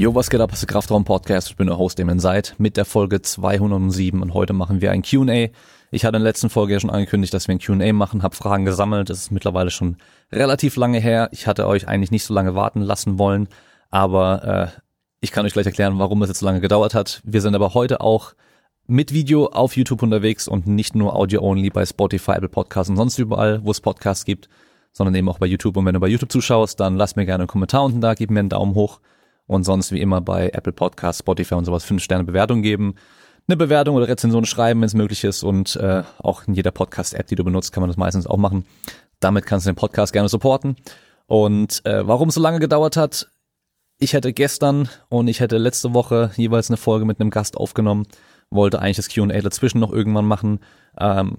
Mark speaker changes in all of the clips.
Speaker 1: Jo, was geht ab? Das ist der Kraftraum Podcast. Ich bin der Host, dem seid, mit der Folge 207 und heute machen wir ein Q&A. Ich hatte in der letzten Folge ja schon angekündigt, dass wir ein Q&A machen, habe Fragen gesammelt. Das ist mittlerweile schon relativ lange her. Ich hatte euch eigentlich nicht so lange warten lassen wollen, aber äh, ich kann euch gleich erklären, warum es jetzt so lange gedauert hat. Wir sind aber heute auch mit Video auf YouTube unterwegs und nicht nur Audio-only bei Spotify, Apple Podcasts und sonst überall, wo es Podcasts gibt, sondern eben auch bei YouTube. Und wenn du bei YouTube zuschaust, dann lass mir gerne einen Kommentar unten da, gib mir einen Daumen hoch und sonst wie immer bei Apple Podcasts, Spotify und sowas fünf Sterne Bewertung geben, eine Bewertung oder Rezension schreiben, wenn es möglich ist und äh, auch in jeder Podcast-App, die du benutzt, kann man das meistens auch machen. Damit kannst du den Podcast gerne supporten. Und äh, warum es so lange gedauert hat, ich hätte gestern und ich hätte letzte Woche jeweils eine Folge mit einem Gast aufgenommen, wollte eigentlich das Q&A dazwischen noch irgendwann machen. Ähm,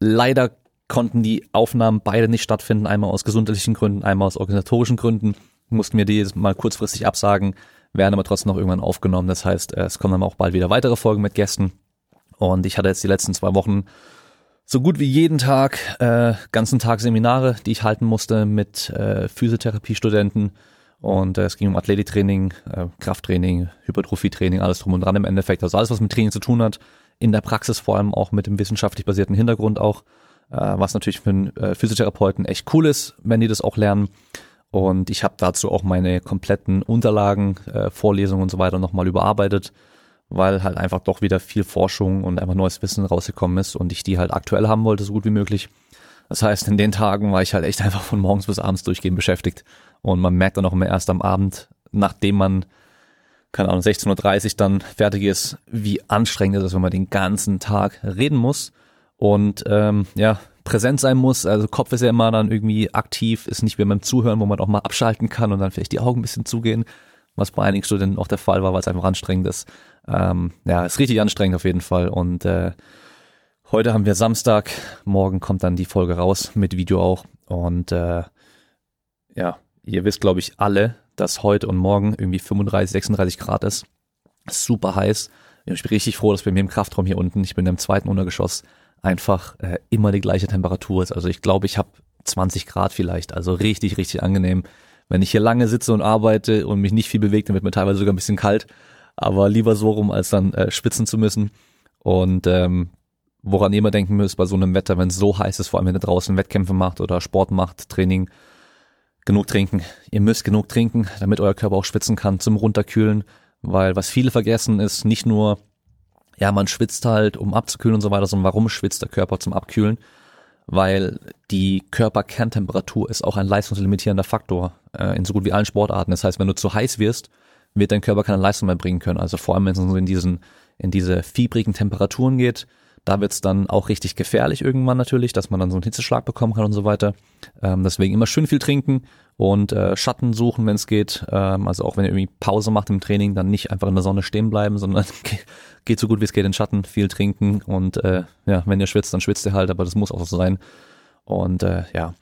Speaker 1: leider konnten die Aufnahmen beide nicht stattfinden, einmal aus gesundheitlichen Gründen, einmal aus organisatorischen Gründen mussten wir die mal kurzfristig absagen, werden aber trotzdem noch irgendwann aufgenommen. Das heißt, äh, es kommen dann auch bald wieder weitere Folgen mit Gästen. Und ich hatte jetzt die letzten zwei Wochen so gut wie jeden Tag, äh, ganzen Tag Seminare, die ich halten musste mit äh, Physiotherapiestudenten. Und äh, es ging um Athletiktraining, äh, Krafttraining, Hypertrophietraining, alles drum und dran im Endeffekt. Also alles, was mit Training zu tun hat. In der Praxis vor allem auch mit dem wissenschaftlich basierten Hintergrund auch. Äh, was natürlich für einen äh, Physiotherapeuten echt cool ist, wenn die das auch lernen. Und ich habe dazu auch meine kompletten Unterlagen, äh, Vorlesungen und so weiter nochmal überarbeitet, weil halt einfach doch wieder viel Forschung und einfach neues Wissen rausgekommen ist und ich die halt aktuell haben wollte, so gut wie möglich. Das heißt, in den Tagen war ich halt echt einfach von morgens bis abends durchgehend beschäftigt. Und man merkt dann auch immer erst am Abend, nachdem man, keine Ahnung, 16.30 Uhr dann fertig ist, wie anstrengend es ist, wenn man den ganzen Tag reden muss. Und ähm, ja, präsent sein muss. Also Kopf ist ja immer dann irgendwie aktiv, ist nicht wie beim Zuhören, wo man auch mal abschalten kann und dann vielleicht die Augen ein bisschen zugehen, was bei einigen Studenten auch der Fall war, weil es einfach anstrengend ist. Ähm, ja, ist richtig anstrengend auf jeden Fall. Und äh, heute haben wir Samstag, morgen kommt dann die Folge raus, mit Video auch. Und äh, ja, ihr wisst, glaube ich, alle, dass heute und morgen irgendwie 35, 36 Grad ist. Super heiß. Ich bin richtig froh, dass bei mir im Kraftraum hier unten, ich bin im zweiten Untergeschoss, einfach äh, immer die gleiche Temperatur ist. Also ich glaube, ich habe 20 Grad vielleicht, also richtig, richtig angenehm. Wenn ich hier lange sitze und arbeite und mich nicht viel bewege, dann wird mir teilweise sogar ein bisschen kalt. Aber lieber so rum, als dann äh, schwitzen zu müssen. Und ähm, woran ihr immer denken müsst bei so einem Wetter, wenn es so heiß ist, vor allem wenn ihr draußen Wettkämpfe macht oder Sport macht, Training, genug trinken. Ihr müsst genug trinken, damit euer Körper auch schwitzen kann zum Runterkühlen. Weil was viele vergessen ist, nicht nur ja, man schwitzt halt, um abzukühlen und so weiter, sondern warum schwitzt der Körper zum Abkühlen? Weil die Körperkerntemperatur ist auch ein leistungslimitierender Faktor äh, in so gut wie allen Sportarten. Das heißt, wenn du zu heiß wirst, wird dein Körper keine Leistung mehr bringen können. Also vor allem, wenn es in diesen, in diese fiebrigen Temperaturen geht, da wird's dann auch richtig gefährlich irgendwann natürlich, dass man dann so einen Hitzeschlag bekommen kann und so weiter. Ähm, deswegen immer schön viel trinken und äh, Schatten suchen, wenn es geht. Ähm, also auch wenn ihr irgendwie Pause macht im Training, dann nicht einfach in der Sonne stehen bleiben, sondern geht so gut wie es geht in Schatten, viel trinken und äh, ja, wenn ihr schwitzt, dann schwitzt ihr halt, aber das muss auch so sein. Und äh, ja,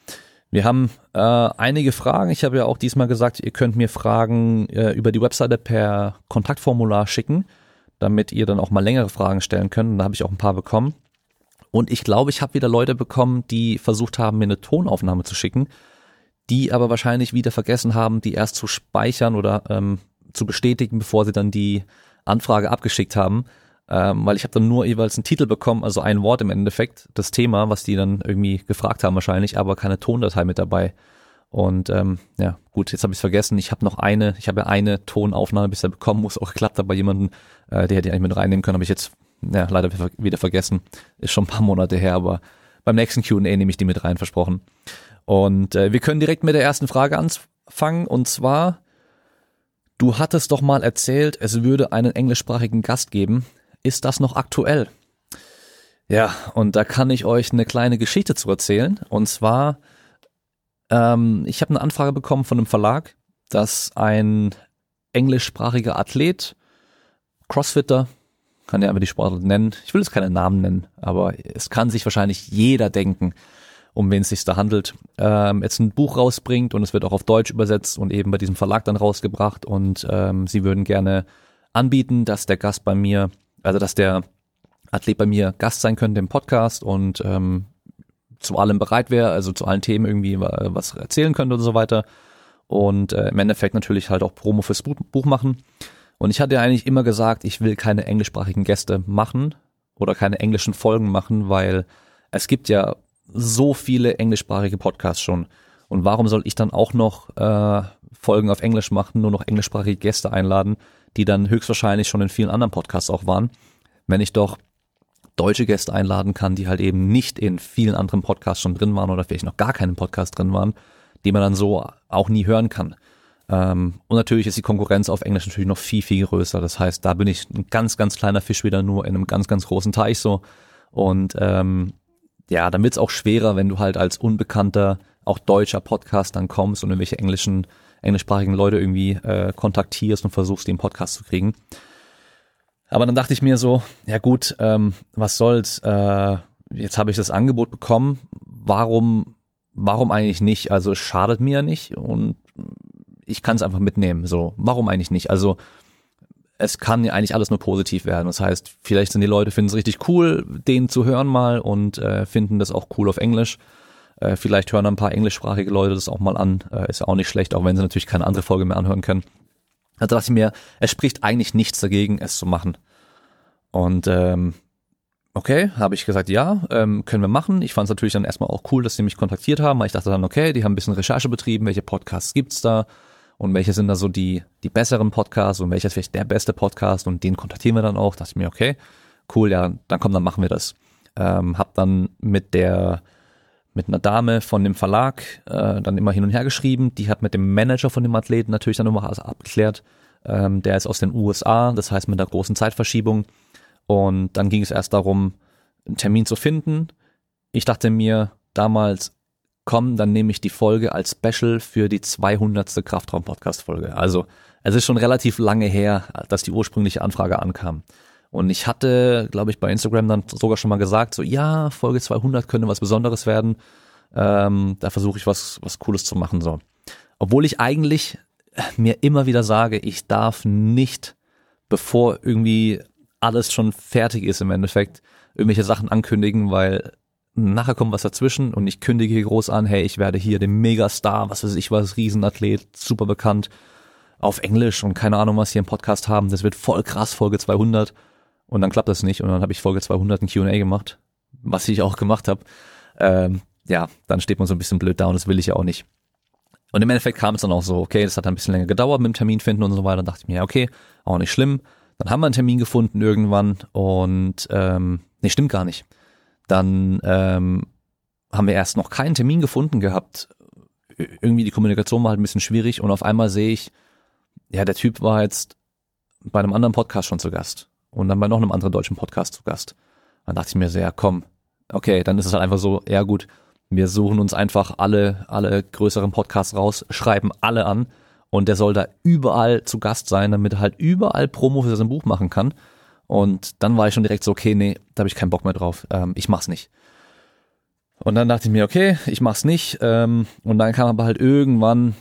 Speaker 1: wir haben äh, einige Fragen. Ich habe ja auch diesmal gesagt, ihr könnt mir Fragen äh, über die Webseite per Kontaktformular schicken damit ihr dann auch mal längere Fragen stellen könnt. Und da habe ich auch ein paar bekommen. Und ich glaube, ich habe wieder Leute bekommen, die versucht haben, mir eine Tonaufnahme zu schicken, die aber wahrscheinlich wieder vergessen haben, die erst zu speichern oder ähm, zu bestätigen, bevor sie dann die Anfrage abgeschickt haben. Ähm, weil ich habe dann nur jeweils einen Titel bekommen, also ein Wort im Endeffekt, das Thema, was die dann irgendwie gefragt haben wahrscheinlich, aber keine Tondatei mit dabei. Und ähm, ja, gut, jetzt habe ich vergessen. Ich habe noch eine, ich habe ja eine Tonaufnahme bisher bekommen, muss auch geklappt hat bei jemandem, äh, der hätte ich eigentlich mit reinnehmen können, habe ich jetzt ja, leider wieder vergessen. Ist schon ein paar Monate her, aber beim nächsten Q&A nehme ich die mit rein, versprochen. Und äh, wir können direkt mit der ersten Frage anfangen und zwar, du hattest doch mal erzählt, es würde einen englischsprachigen Gast geben. Ist das noch aktuell? Ja, und da kann ich euch eine kleine Geschichte zu erzählen. Und zwar ähm, ich habe eine Anfrage bekommen von einem Verlag, dass ein englischsprachiger Athlet, Crossfitter, kann ja aber die Sportart nennen, ich will jetzt keine Namen nennen, aber es kann sich wahrscheinlich jeder denken, um wen es sich da handelt, ähm, jetzt ein Buch rausbringt und es wird auch auf Deutsch übersetzt und eben bei diesem Verlag dann rausgebracht und ähm, sie würden gerne anbieten, dass der Gast bei mir, also dass der Athlet bei mir Gast sein könnte im Podcast und ähm, zu allem bereit wäre, also zu allen Themen irgendwie was erzählen könnte und so weiter. und äh, im Endeffekt natürlich halt auch Promo fürs Buch machen. Und ich hatte eigentlich immer gesagt, ich will keine englischsprachigen Gäste machen oder keine englischen Folgen machen, weil es gibt ja so viele englischsprachige Podcasts schon. Und warum soll ich dann auch noch äh, Folgen auf Englisch machen, nur noch englischsprachige Gäste einladen, die dann höchstwahrscheinlich schon in vielen anderen Podcasts auch waren, wenn ich doch deutsche Gäste einladen kann, die halt eben nicht in vielen anderen Podcasts schon drin waren oder vielleicht noch gar keinen Podcast drin waren, die man dann so auch nie hören kann. Ähm, und natürlich ist die Konkurrenz auf Englisch natürlich noch viel, viel größer. Das heißt, da bin ich ein ganz, ganz kleiner Fisch wieder nur in einem ganz, ganz großen Teich so. Und ähm, ja, dann wird's auch schwerer, wenn du halt als unbekannter, auch deutscher Podcast dann kommst und irgendwelche englischen, englischsprachigen Leute irgendwie äh, kontaktierst und versuchst, den Podcast zu kriegen. Aber dann dachte ich mir so, ja gut, ähm, was soll's, äh, jetzt habe ich das Angebot bekommen, warum, warum eigentlich nicht? Also es schadet mir ja nicht und ich kann es einfach mitnehmen. So, warum eigentlich nicht? Also es kann ja eigentlich alles nur positiv werden. Das heißt, vielleicht sind die Leute, finden es richtig cool, den zu hören mal und äh, finden das auch cool auf Englisch. Äh, vielleicht hören ein paar englischsprachige Leute das auch mal an. Äh, ist ja auch nicht schlecht, auch wenn sie natürlich keine andere Folge mehr anhören können. Also dachte ich mir, es spricht eigentlich nichts dagegen, es zu machen. Und ähm, okay, habe ich gesagt, ja, ähm, können wir machen. Ich fand es natürlich dann erstmal auch cool, dass sie mich kontaktiert haben, weil ich dachte dann, okay, die haben ein bisschen Recherche betrieben, welche Podcasts gibt's da und welche sind da so die, die besseren Podcasts und welcher ist vielleicht der beste Podcast und den kontaktieren wir dann auch. dachte ich mir, okay, cool, ja, dann komm, dann machen wir das. Ähm, hab dann mit der mit einer Dame von dem Verlag äh, dann immer hin und her geschrieben. Die hat mit dem Manager von dem Athleten natürlich dann immer alles abgeklärt. Ähm, der ist aus den USA, das heißt mit einer großen Zeitverschiebung. Und dann ging es erst darum, einen Termin zu finden. Ich dachte mir damals, komm, dann nehme ich die Folge als Special für die 200. Kraftraum-Podcast-Folge. Also es ist schon relativ lange her, dass die ursprüngliche Anfrage ankam. Und ich hatte, glaube ich, bei Instagram dann sogar schon mal gesagt, so ja, Folge 200 könnte was Besonderes werden. Ähm, da versuche ich was, was Cooles zu machen. so. Obwohl ich eigentlich mir immer wieder sage, ich darf nicht, bevor irgendwie alles schon fertig ist im Endeffekt, irgendwelche Sachen ankündigen, weil nachher kommt was dazwischen und ich kündige hier groß an, hey, ich werde hier den Megastar, was weiß ich was, Riesenathlet, super bekannt, auf Englisch und keine Ahnung, was hier im Podcast haben, das wird voll krass, Folge 200 und dann klappt das nicht und dann habe ich Folge 200 ein Q&A gemacht, was ich auch gemacht habe. Ähm, ja, dann steht man so ein bisschen blöd da und das will ich ja auch nicht. Und im Endeffekt kam es dann auch so, okay, das hat ein bisschen länger gedauert mit dem Termin finden und so weiter. Dann dachte ich mir, ja, okay, auch nicht schlimm. Dann haben wir einen Termin gefunden irgendwann und ähm, nee, stimmt gar nicht. Dann ähm, haben wir erst noch keinen Termin gefunden gehabt. Irgendwie die Kommunikation war halt ein bisschen schwierig und auf einmal sehe ich, ja, der Typ war jetzt bei einem anderen Podcast schon zu Gast und dann bei noch einem anderen deutschen Podcast zu Gast. Dann dachte ich mir so, ja, komm, okay, dann ist es halt einfach so, ja gut, wir suchen uns einfach alle, alle größeren Podcasts raus, schreiben alle an und der soll da überall zu Gast sein, damit er halt überall Promo für sein Buch machen kann. Und dann war ich schon direkt so, okay, nee, da habe ich keinen Bock mehr drauf. Ähm, ich mach's nicht. Und dann dachte ich mir, okay, ich mach's nicht. Ähm, und dann kam aber halt irgendwann,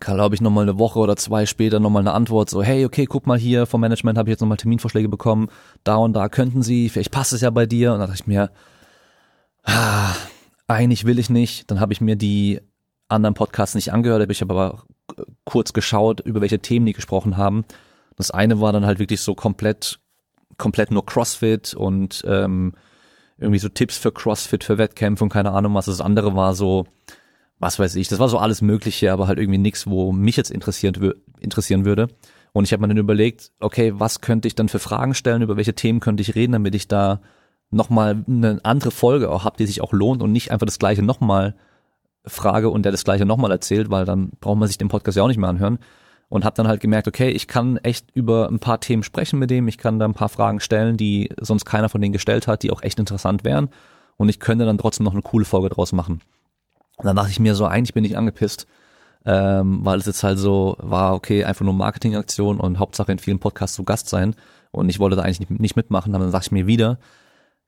Speaker 1: glaube ich, nochmal eine Woche oder zwei später nochmal eine Antwort, so, hey, okay, guck mal hier, vom Management habe ich jetzt nochmal Terminvorschläge bekommen, da und da könnten sie, vielleicht passt es ja bei dir. Und dann dachte ich mir, ah, eigentlich will ich nicht. Dann habe ich mir die anderen Podcasts nicht angehört, habe ich aber kurz geschaut, über welche Themen die gesprochen haben. Das eine war dann halt wirklich so komplett, komplett nur CrossFit und ähm, irgendwie so Tipps für CrossFit, für Wettkämpfe und keine Ahnung was. Das andere war so, was weiß ich, das war so alles Mögliche, aber halt irgendwie nichts, wo mich jetzt interessieren, interessieren würde. Und ich habe mir dann überlegt, okay, was könnte ich dann für Fragen stellen, über welche Themen könnte ich reden, damit ich da nochmal eine andere Folge auch habe, die sich auch lohnt und nicht einfach das gleiche nochmal frage und der das gleiche nochmal erzählt, weil dann braucht man sich den Podcast ja auch nicht mehr anhören. Und habe dann halt gemerkt, okay, ich kann echt über ein paar Themen sprechen mit dem, ich kann da ein paar Fragen stellen, die sonst keiner von denen gestellt hat, die auch echt interessant wären. Und ich könnte dann trotzdem noch eine coole Folge draus machen. Und dann dachte ich mir so, eigentlich bin ich angepisst, ähm, weil es jetzt halt so war, okay, einfach nur Marketingaktion und Hauptsache in vielen Podcasts zu Gast sein. Und ich wollte da eigentlich nicht, nicht mitmachen, dann dachte ich mir wieder,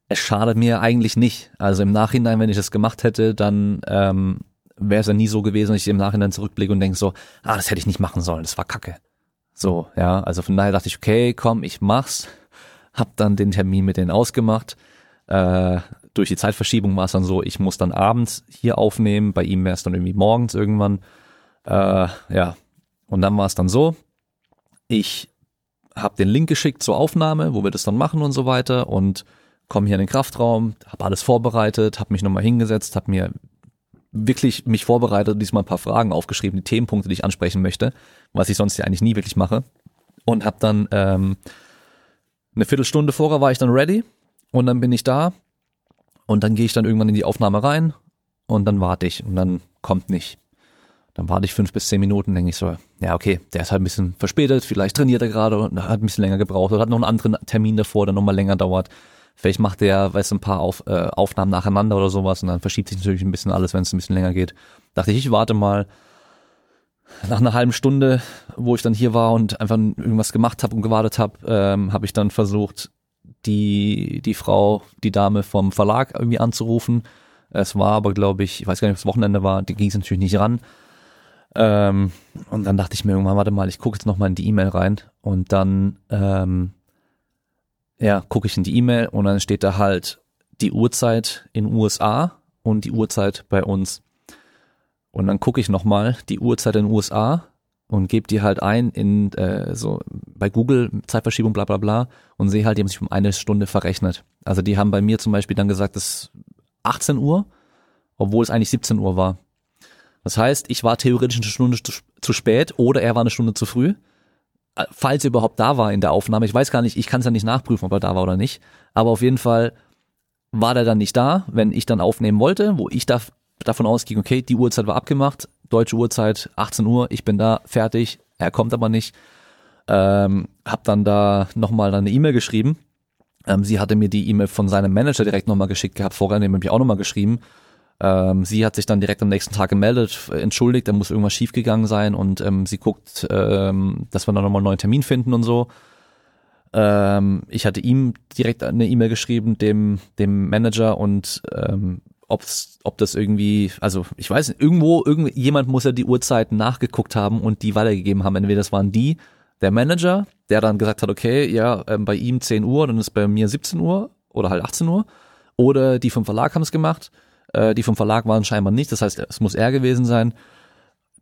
Speaker 1: es schadet mir eigentlich nicht. Also im Nachhinein, wenn ich das gemacht hätte, dann ähm, wäre es ja nie so gewesen, dass ich im Nachhinein zurückblicke und denke so, ah, das hätte ich nicht machen sollen, das war kacke. So, ja, also von daher dachte ich, okay, komm, ich mach's. Hab dann den Termin mit denen ausgemacht. Äh, durch die Zeitverschiebung war es dann so, ich muss dann abends hier aufnehmen, bei ihm wäre es dann irgendwie morgens irgendwann. Äh, ja, und dann war es dann so, ich habe den Link geschickt zur Aufnahme, wo wir das dann machen und so weiter und komme hier in den Kraftraum, habe alles vorbereitet, habe mich nochmal hingesetzt, habe mir wirklich mich vorbereitet, diesmal ein paar Fragen aufgeschrieben, die Themenpunkte, die ich ansprechen möchte, was ich sonst ja eigentlich nie wirklich mache. Und habe dann ähm, eine Viertelstunde vorher war ich dann ready und dann bin ich da und dann gehe ich dann irgendwann in die Aufnahme rein und dann warte ich und dann kommt nicht. Dann warte ich fünf bis zehn Minuten, denke ich so, ja okay, der ist halt ein bisschen verspätet, vielleicht trainiert er gerade und hat ein bisschen länger gebraucht oder hat noch einen anderen Termin davor, der nochmal länger dauert. Vielleicht macht der, weiß ein paar Auf, äh, Aufnahmen nacheinander oder sowas und dann verschiebt sich natürlich ein bisschen alles, wenn es ein bisschen länger geht. Dachte ich, ich warte mal. Nach einer halben Stunde, wo ich dann hier war und einfach irgendwas gemacht habe und gewartet habe, ähm, habe ich dann versucht, die die Frau, die Dame vom Verlag irgendwie anzurufen. Es war aber, glaube ich, ich weiß gar nicht, ob es Wochenende war, die ging es natürlich nicht ran. Ähm, und dann dachte ich mir irgendwann, warte mal, ich gucke jetzt nochmal in die E-Mail rein und dann ähm, ja, gucke ich in die E-Mail und dann steht da halt die Uhrzeit in USA und die Uhrzeit bei uns. Und dann gucke ich nochmal die Uhrzeit in USA und gebe die halt ein in äh, so bei Google Zeitverschiebung bla bla bla und sehe halt, die haben sich um eine Stunde verrechnet. Also die haben bei mir zum Beispiel dann gesagt, es ist 18 Uhr, obwohl es eigentlich 17 Uhr war. Das heißt, ich war theoretisch eine Stunde zu, spät oder er war eine Stunde zu früh falls er überhaupt da war in der Aufnahme. Ich weiß gar nicht, ich kann es ja nicht nachprüfen, ob er da war oder nicht. Aber auf jeden Fall war der dann nicht da, wenn ich dann aufnehmen wollte, wo ich da, davon ausging, okay, die Uhrzeit war abgemacht, deutsche Uhrzeit 18 Uhr, ich bin da, fertig, er kommt aber nicht. Ähm, hab dann da nochmal eine E-Mail geschrieben. Ähm, sie hatte mir die E-Mail von seinem Manager direkt nochmal geschickt gehabt, vorher dem habe ich auch nochmal geschrieben ähm, sie hat sich dann direkt am nächsten Tag gemeldet, entschuldigt, da muss irgendwas schiefgegangen sein und ähm, sie guckt, ähm, dass wir dann nochmal einen neuen Termin finden und so. Ähm, ich hatte ihm direkt eine E-Mail geschrieben, dem, dem Manager und ähm, ob's, ob das irgendwie, also ich weiß nicht, irgendwo, irgendjemand muss ja die Uhrzeiten nachgeguckt haben und die weitergegeben haben. Entweder das waren die, der Manager, der dann gesagt hat, okay, ja, ähm, bei ihm 10 Uhr, dann ist bei mir 17 Uhr oder halt 18 Uhr. Oder die vom Verlag haben es gemacht äh, die vom Verlag waren scheinbar nicht. Das heißt, es muss er gewesen sein.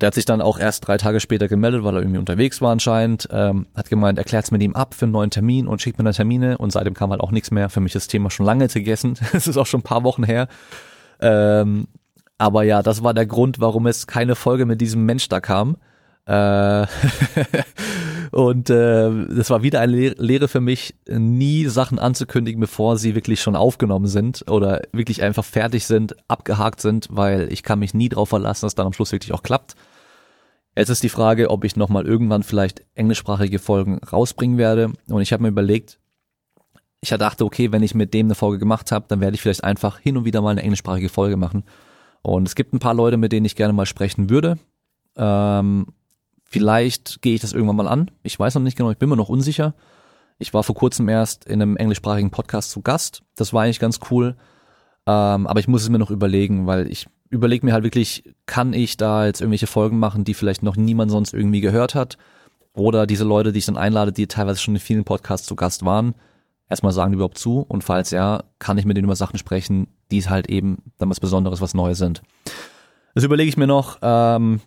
Speaker 1: Der hat sich dann auch erst drei Tage später gemeldet, weil er irgendwie unterwegs war anscheinend. Ähm, hat gemeint, erklärt's mit ihm ab für einen neuen Termin und schickt mir dann Termine. Und seitdem kam halt auch nichts mehr. Für mich ist das Thema schon lange gegessen. Es ist auch schon ein paar Wochen her. Ähm, aber ja, das war der Grund, warum es keine Folge mit diesem Mensch da kam. Äh, und äh, das war wieder eine Lehre für mich, nie Sachen anzukündigen, bevor sie wirklich schon aufgenommen sind oder wirklich einfach fertig sind, abgehakt sind, weil ich kann mich nie darauf verlassen, dass dann am Schluss wirklich auch klappt. Jetzt ist die Frage, ob ich nochmal irgendwann vielleicht englischsprachige Folgen rausbringen werde. Und ich habe mir überlegt, ich dachte, okay, wenn ich mit dem eine Folge gemacht habe, dann werde ich vielleicht einfach hin und wieder mal eine englischsprachige Folge machen. Und es gibt ein paar Leute, mit denen ich gerne mal sprechen würde. Ähm, Vielleicht gehe ich das irgendwann mal an. Ich weiß noch nicht genau, ich bin mir noch unsicher. Ich war vor kurzem erst in einem englischsprachigen Podcast zu Gast. Das war eigentlich ganz cool. Ähm, aber ich muss es mir noch überlegen, weil ich überlege mir halt wirklich, kann ich da jetzt irgendwelche Folgen machen, die vielleicht noch niemand sonst irgendwie gehört hat? Oder diese Leute, die ich dann einlade, die teilweise schon in vielen Podcasts zu Gast waren, erstmal sagen die überhaupt zu? Und falls ja, kann ich mit denen über Sachen sprechen, die halt eben dann was Besonderes, was Neues sind. Das überlege ich mir noch. Ähm,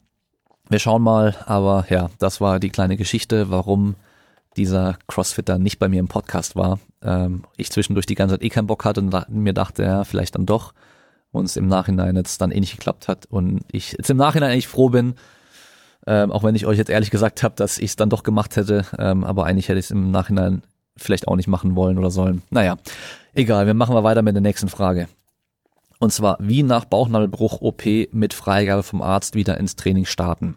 Speaker 1: wir schauen mal, aber ja, das war die kleine Geschichte, warum dieser Crossfitter nicht bei mir im Podcast war. Ähm, ich zwischendurch die ganze Zeit eh keinen Bock hatte und mir dachte, ja, vielleicht dann doch. Und es im Nachhinein jetzt dann eh nicht geklappt hat. Und ich jetzt im Nachhinein eigentlich froh bin, ähm, auch wenn ich euch jetzt ehrlich gesagt habe, dass ich es dann doch gemacht hätte. Ähm, aber eigentlich hätte ich es im Nachhinein vielleicht auch nicht machen wollen oder sollen. Naja, egal, wir machen mal weiter mit der nächsten Frage. Und zwar, wie nach Bauchnabelbruch OP mit Freigabe vom Arzt wieder ins Training starten.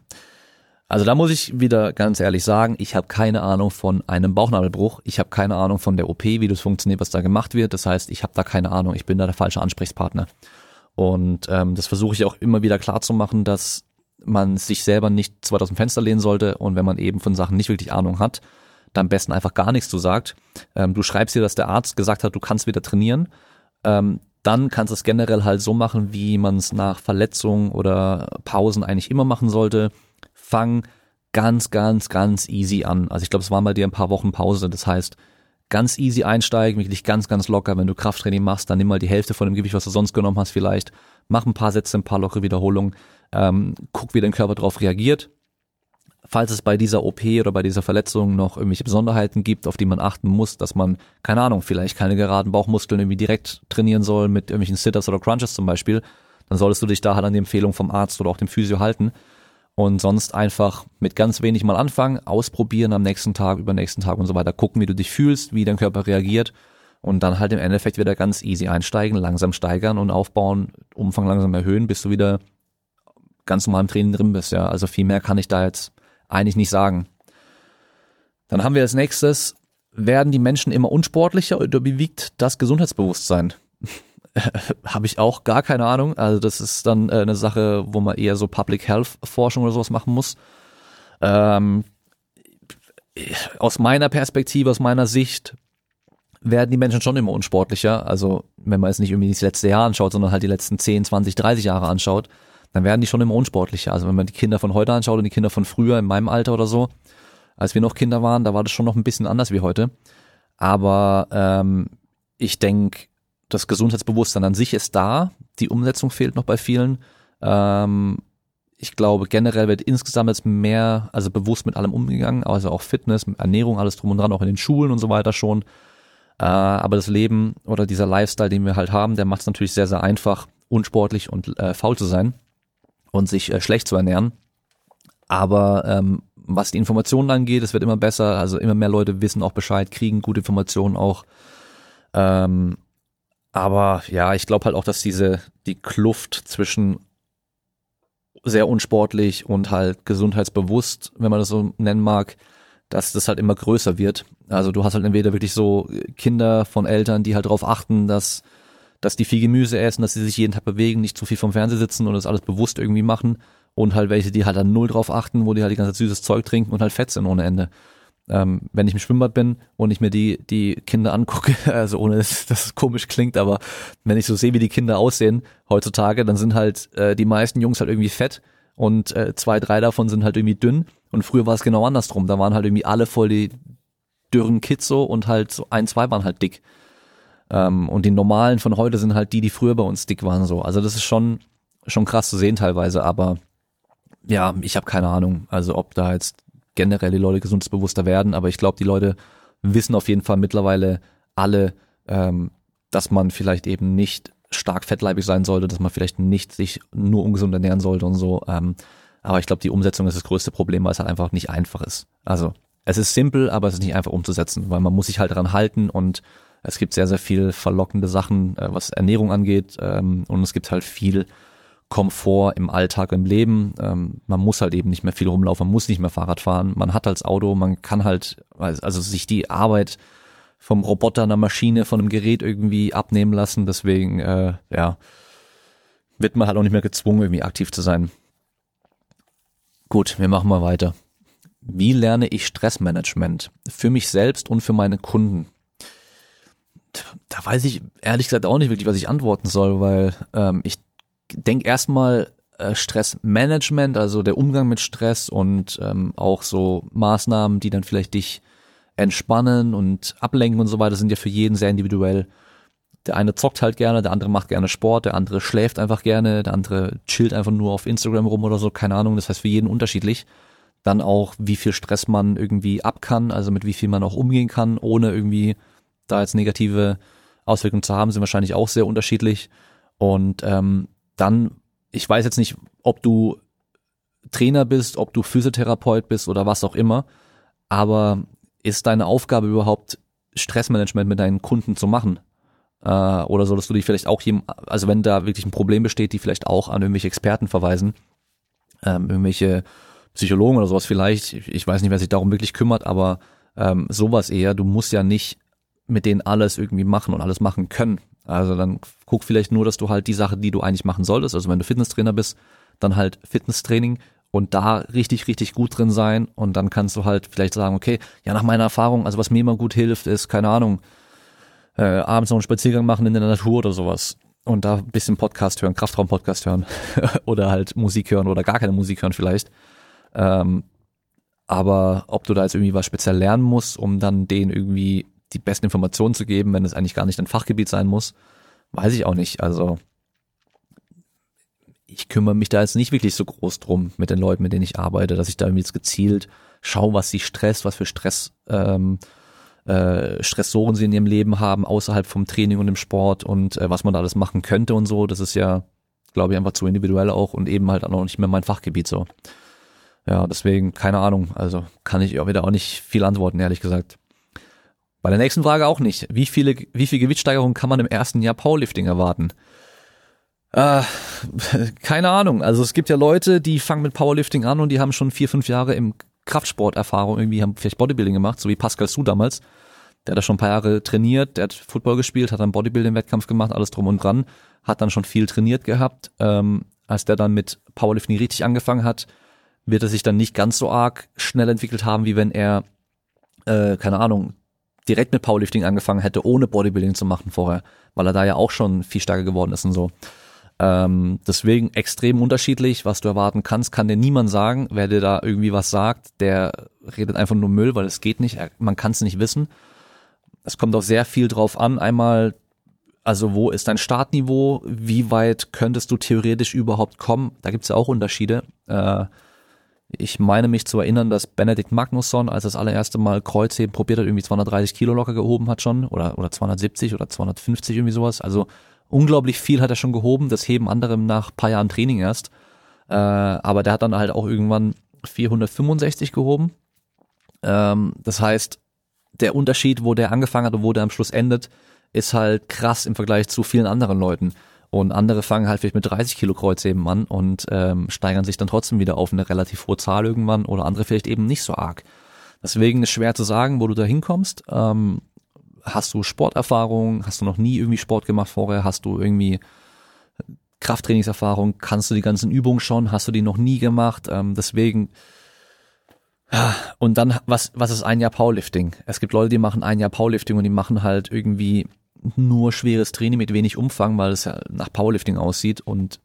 Speaker 1: Also da muss ich wieder ganz ehrlich sagen, ich habe keine Ahnung von einem Bauchnabelbruch. Ich habe keine Ahnung von der OP, wie das funktioniert, was da gemacht wird. Das heißt, ich habe da keine Ahnung. Ich bin da der falsche Ansprechpartner. Und ähm, das versuche ich auch immer wieder klar zu machen, dass man sich selber nicht weit aus dem Fenster lehnen sollte und wenn man eben von Sachen nicht wirklich Ahnung hat, dann am besten einfach gar nichts zu sagt. Ähm, du schreibst dir, dass der Arzt gesagt hat, du kannst wieder trainieren. Ähm, dann kannst du es generell halt so machen, wie man es nach Verletzungen oder Pausen eigentlich immer machen sollte. Fang ganz, ganz, ganz easy an. Also ich glaube, es waren bei dir ein paar Wochen Pause. Das heißt, ganz easy einsteigen, wirklich ganz, ganz locker. Wenn du Krafttraining machst, dann nimm mal die Hälfte von dem Gewicht, was du sonst genommen hast vielleicht. Mach ein paar Sätze, ein paar lockere Wiederholungen. ähm, guck, wie dein Körper darauf reagiert. Falls es bei dieser OP oder bei dieser Verletzung noch irgendwelche Besonderheiten gibt, auf die man achten muss, dass man, keine Ahnung, vielleicht keine geraden Bauchmuskeln irgendwie direkt trainieren soll mit irgendwelchen Sitters oder Crunches zum Beispiel, dann solltest du dich da halt an die Empfehlung vom Arzt oder auch dem Physio halten und sonst einfach mit ganz wenig mal anfangen, ausprobieren am nächsten Tag, übernächsten Tag und so weiter, gucken, wie du dich fühlst, wie dein Körper reagiert und dann halt im Endeffekt wieder ganz easy einsteigen, langsam steigern und aufbauen, Umfang langsam erhöhen, bis du wieder ganz normal im Training drin bist, ja. Also viel mehr kann ich da jetzt eigentlich nicht sagen. Dann haben wir als nächstes, werden die Menschen immer unsportlicher oder überwiegt das Gesundheitsbewusstsein? Habe ich auch gar keine Ahnung. Also das ist dann äh, eine Sache, wo man eher so Public Health Forschung oder sowas machen muss. Ähm, aus meiner Perspektive, aus meiner Sicht werden die Menschen schon immer unsportlicher. Also wenn man es nicht irgendwie das letzte Jahr anschaut, sondern halt die letzten 10, 20, 30 Jahre anschaut, dann werden die schon immer unsportlicher. Also wenn man die Kinder von heute anschaut und die Kinder von früher in meinem Alter oder so, als wir noch Kinder waren, da war das schon noch ein bisschen anders wie heute. Aber ähm, ich denke, das Gesundheitsbewusstsein an sich ist da. Die Umsetzung fehlt noch bei vielen. Ähm, ich glaube, generell wird insgesamt jetzt mehr, also bewusst mit allem umgegangen, also auch Fitness, Ernährung, alles drum und dran, auch in den Schulen und so weiter schon. Äh, aber das Leben oder dieser Lifestyle, den wir halt haben, der macht es natürlich sehr, sehr einfach, unsportlich und äh, faul zu sein und sich äh, schlecht zu ernähren. Aber ähm, was die Informationen angeht, es wird immer besser, also immer mehr Leute wissen auch Bescheid, kriegen gute Informationen auch. Ähm, aber ja, ich glaube halt auch, dass diese, die Kluft zwischen sehr unsportlich und halt gesundheitsbewusst, wenn man das so nennen mag, dass das halt immer größer wird. Also du hast halt entweder wirklich so Kinder von Eltern, die halt darauf achten, dass, dass die viel Gemüse essen, dass sie sich jeden Tag bewegen, nicht zu viel vom Fernseher sitzen und das alles bewusst irgendwie machen. Und halt welche, die halt dann null drauf achten, wo die halt die ganze Zeit süßes Zeug trinken und halt fett sind ohne Ende. Ähm, wenn ich im Schwimmbad bin und ich mir die, die Kinder angucke, also ohne dass das komisch klingt, aber wenn ich so sehe, wie die Kinder aussehen heutzutage, dann sind halt äh, die meisten Jungs halt irgendwie fett und äh, zwei, drei davon sind halt irgendwie dünn. Und früher war es genau andersrum. Da waren halt irgendwie alle voll die dürren Kids so und halt so ein, zwei waren halt dick. Ähm, und die normalen von heute sind halt die, die früher bei uns dick waren so. Also das ist schon, schon krass zu sehen teilweise, aber ja, ich habe keine Ahnung, also ob da jetzt generell die Leute gesundheitsbewusster werden, aber ich glaube, die Leute wissen auf jeden Fall mittlerweile alle, ähm, dass man vielleicht eben nicht stark fettleibig sein sollte, dass man vielleicht nicht sich nur ungesund ernähren sollte und so. Ähm, aber ich glaube, die Umsetzung ist das größte Problem, weil es halt einfach nicht einfach ist. Also es ist simpel, aber es ist nicht einfach umzusetzen, weil man muss sich halt daran halten und es gibt sehr, sehr viel verlockende Sachen, äh, was Ernährung angeht ähm, und es gibt halt viel Komfort im Alltag, im Leben. Ähm, man muss halt eben nicht mehr viel rumlaufen, man muss nicht mehr Fahrrad fahren, man hat als Auto, man kann halt, also sich die Arbeit vom Roboter, einer Maschine, von einem Gerät irgendwie abnehmen lassen. Deswegen, äh, ja, wird man halt auch nicht mehr gezwungen, irgendwie aktiv zu sein. Gut, wir machen mal weiter. Wie lerne ich Stressmanagement für mich selbst und für meine Kunden? Da weiß ich ehrlich gesagt auch nicht wirklich, was ich antworten soll, weil ähm, ich denke erstmal äh, Stressmanagement, also der Umgang mit Stress und ähm, auch so Maßnahmen, die dann vielleicht dich entspannen und ablenken und so weiter sind ja für jeden sehr individuell. Der eine zockt halt gerne, der andere macht gerne Sport, der andere schläft einfach gerne, der andere chillt einfach nur auf Instagram rum oder so, keine Ahnung. Das heißt für jeden unterschiedlich. Dann auch, wie viel Stress man irgendwie ab kann, also mit wie viel man auch umgehen kann, ohne irgendwie da jetzt negative Auswirkungen zu haben, sind wahrscheinlich auch sehr unterschiedlich. Und ähm, dann, ich weiß jetzt nicht, ob du Trainer bist, ob du Physiotherapeut bist oder was auch immer, aber ist deine Aufgabe überhaupt Stressmanagement mit deinen Kunden zu machen? Äh, oder solltest du dich vielleicht auch, jedem, also wenn da wirklich ein Problem besteht, die vielleicht auch an irgendwelche Experten verweisen, ähm, irgendwelche Psychologen oder sowas vielleicht, ich weiß nicht, wer sich darum wirklich kümmert, aber ähm, sowas eher, du musst ja nicht mit denen alles irgendwie machen und alles machen können. Also dann guck vielleicht nur, dass du halt die Sache, die du eigentlich machen solltest, also wenn du Fitnesstrainer bist, dann halt Fitnesstraining und da richtig, richtig gut drin sein und dann kannst du halt vielleicht sagen, okay, ja, nach meiner Erfahrung, also was mir immer gut hilft, ist, keine Ahnung, äh, abends noch einen Spaziergang machen in der Natur oder sowas und da ein bisschen Podcast hören, Kraftraum-Podcast hören oder halt Musik hören oder gar keine Musik hören vielleicht. Ähm, aber ob du da jetzt irgendwie was speziell lernen musst, um dann denen irgendwie die besten Informationen zu geben, wenn es eigentlich gar nicht dein Fachgebiet sein muss, weiß ich auch nicht. Also ich kümmere mich da jetzt nicht wirklich so groß drum mit den Leuten, mit denen ich arbeite, dass ich da irgendwie jetzt gezielt schaue, was sie stresst, was für Stress, ähm, äh, Stressoren sie in ihrem Leben haben, außerhalb vom Training und dem Sport und äh, was man da alles machen könnte und so. Das ist ja, glaube ich, einfach zu individuell auch und eben halt auch noch nicht mehr mein Fachgebiet so. Ja, deswegen, keine Ahnung. Also kann ich auch wieder auch nicht viel antworten, ehrlich gesagt. Bei der nächsten Frage auch nicht. Wie viele, wie viel Gewichtssteigerung kann man im ersten Jahr Powerlifting erwarten? Äh, keine Ahnung. Also es gibt ja Leute, die fangen mit Powerlifting an und die haben schon vier, fünf Jahre im Kraftsporterfahrung irgendwie, haben vielleicht Bodybuilding gemacht, so wie Pascal Su damals. Der hat da schon ein paar Jahre trainiert, der hat Football gespielt, hat dann Bodybuilding-Wettkampf gemacht, alles drum und dran, hat dann schon viel trainiert gehabt. Ähm, als der dann mit Powerlifting richtig angefangen hat, wird er sich dann nicht ganz so arg schnell entwickelt haben, wie wenn er, äh, keine Ahnung, direkt mit Powerlifting angefangen hätte, ohne Bodybuilding zu machen vorher, weil er da ja auch schon viel stärker geworden ist und so. Ähm, deswegen extrem unterschiedlich, was du erwarten kannst, kann dir niemand sagen. Wer dir da irgendwie was sagt, der redet einfach nur Müll, weil es geht nicht. Man kann es nicht wissen. Es kommt auch sehr viel drauf an. Einmal, also wo ist dein Startniveau? Wie weit könntest du theoretisch überhaupt kommen? Da gibt's ja auch Unterschiede. Äh, ich meine mich zu erinnern, dass Benedikt Magnusson, als das allererste Mal Kreuzheben probiert hat, irgendwie 230 Kilo locker gehoben hat schon oder, oder 270 oder 250 irgendwie sowas. Also unglaublich viel hat er schon gehoben, das heben andere nach paar Jahren Training erst. Äh, aber der hat dann halt auch irgendwann 465 gehoben. Ähm, das heißt, der Unterschied, wo der angefangen hat und wo der am Schluss endet, ist halt krass im Vergleich zu vielen anderen Leuten. Und andere fangen halt vielleicht mit 30 Kilo Kreuzheben an und ähm, steigern sich dann trotzdem wieder auf eine relativ hohe Zahl irgendwann oder andere vielleicht eben nicht so arg. Deswegen ist schwer zu sagen, wo du da hinkommst. Ähm, hast du Sporterfahrung? Hast du noch nie irgendwie Sport gemacht vorher? Hast du irgendwie Krafttrainingserfahrung? Kannst du die ganzen Übungen schon? Hast du die noch nie gemacht? Ähm, deswegen und dann, was, was ist ein Jahr Powerlifting? Es gibt Leute, die machen ein Jahr Powerlifting und die machen halt irgendwie nur schweres Training mit wenig Umfang, weil es ja nach Powerlifting aussieht und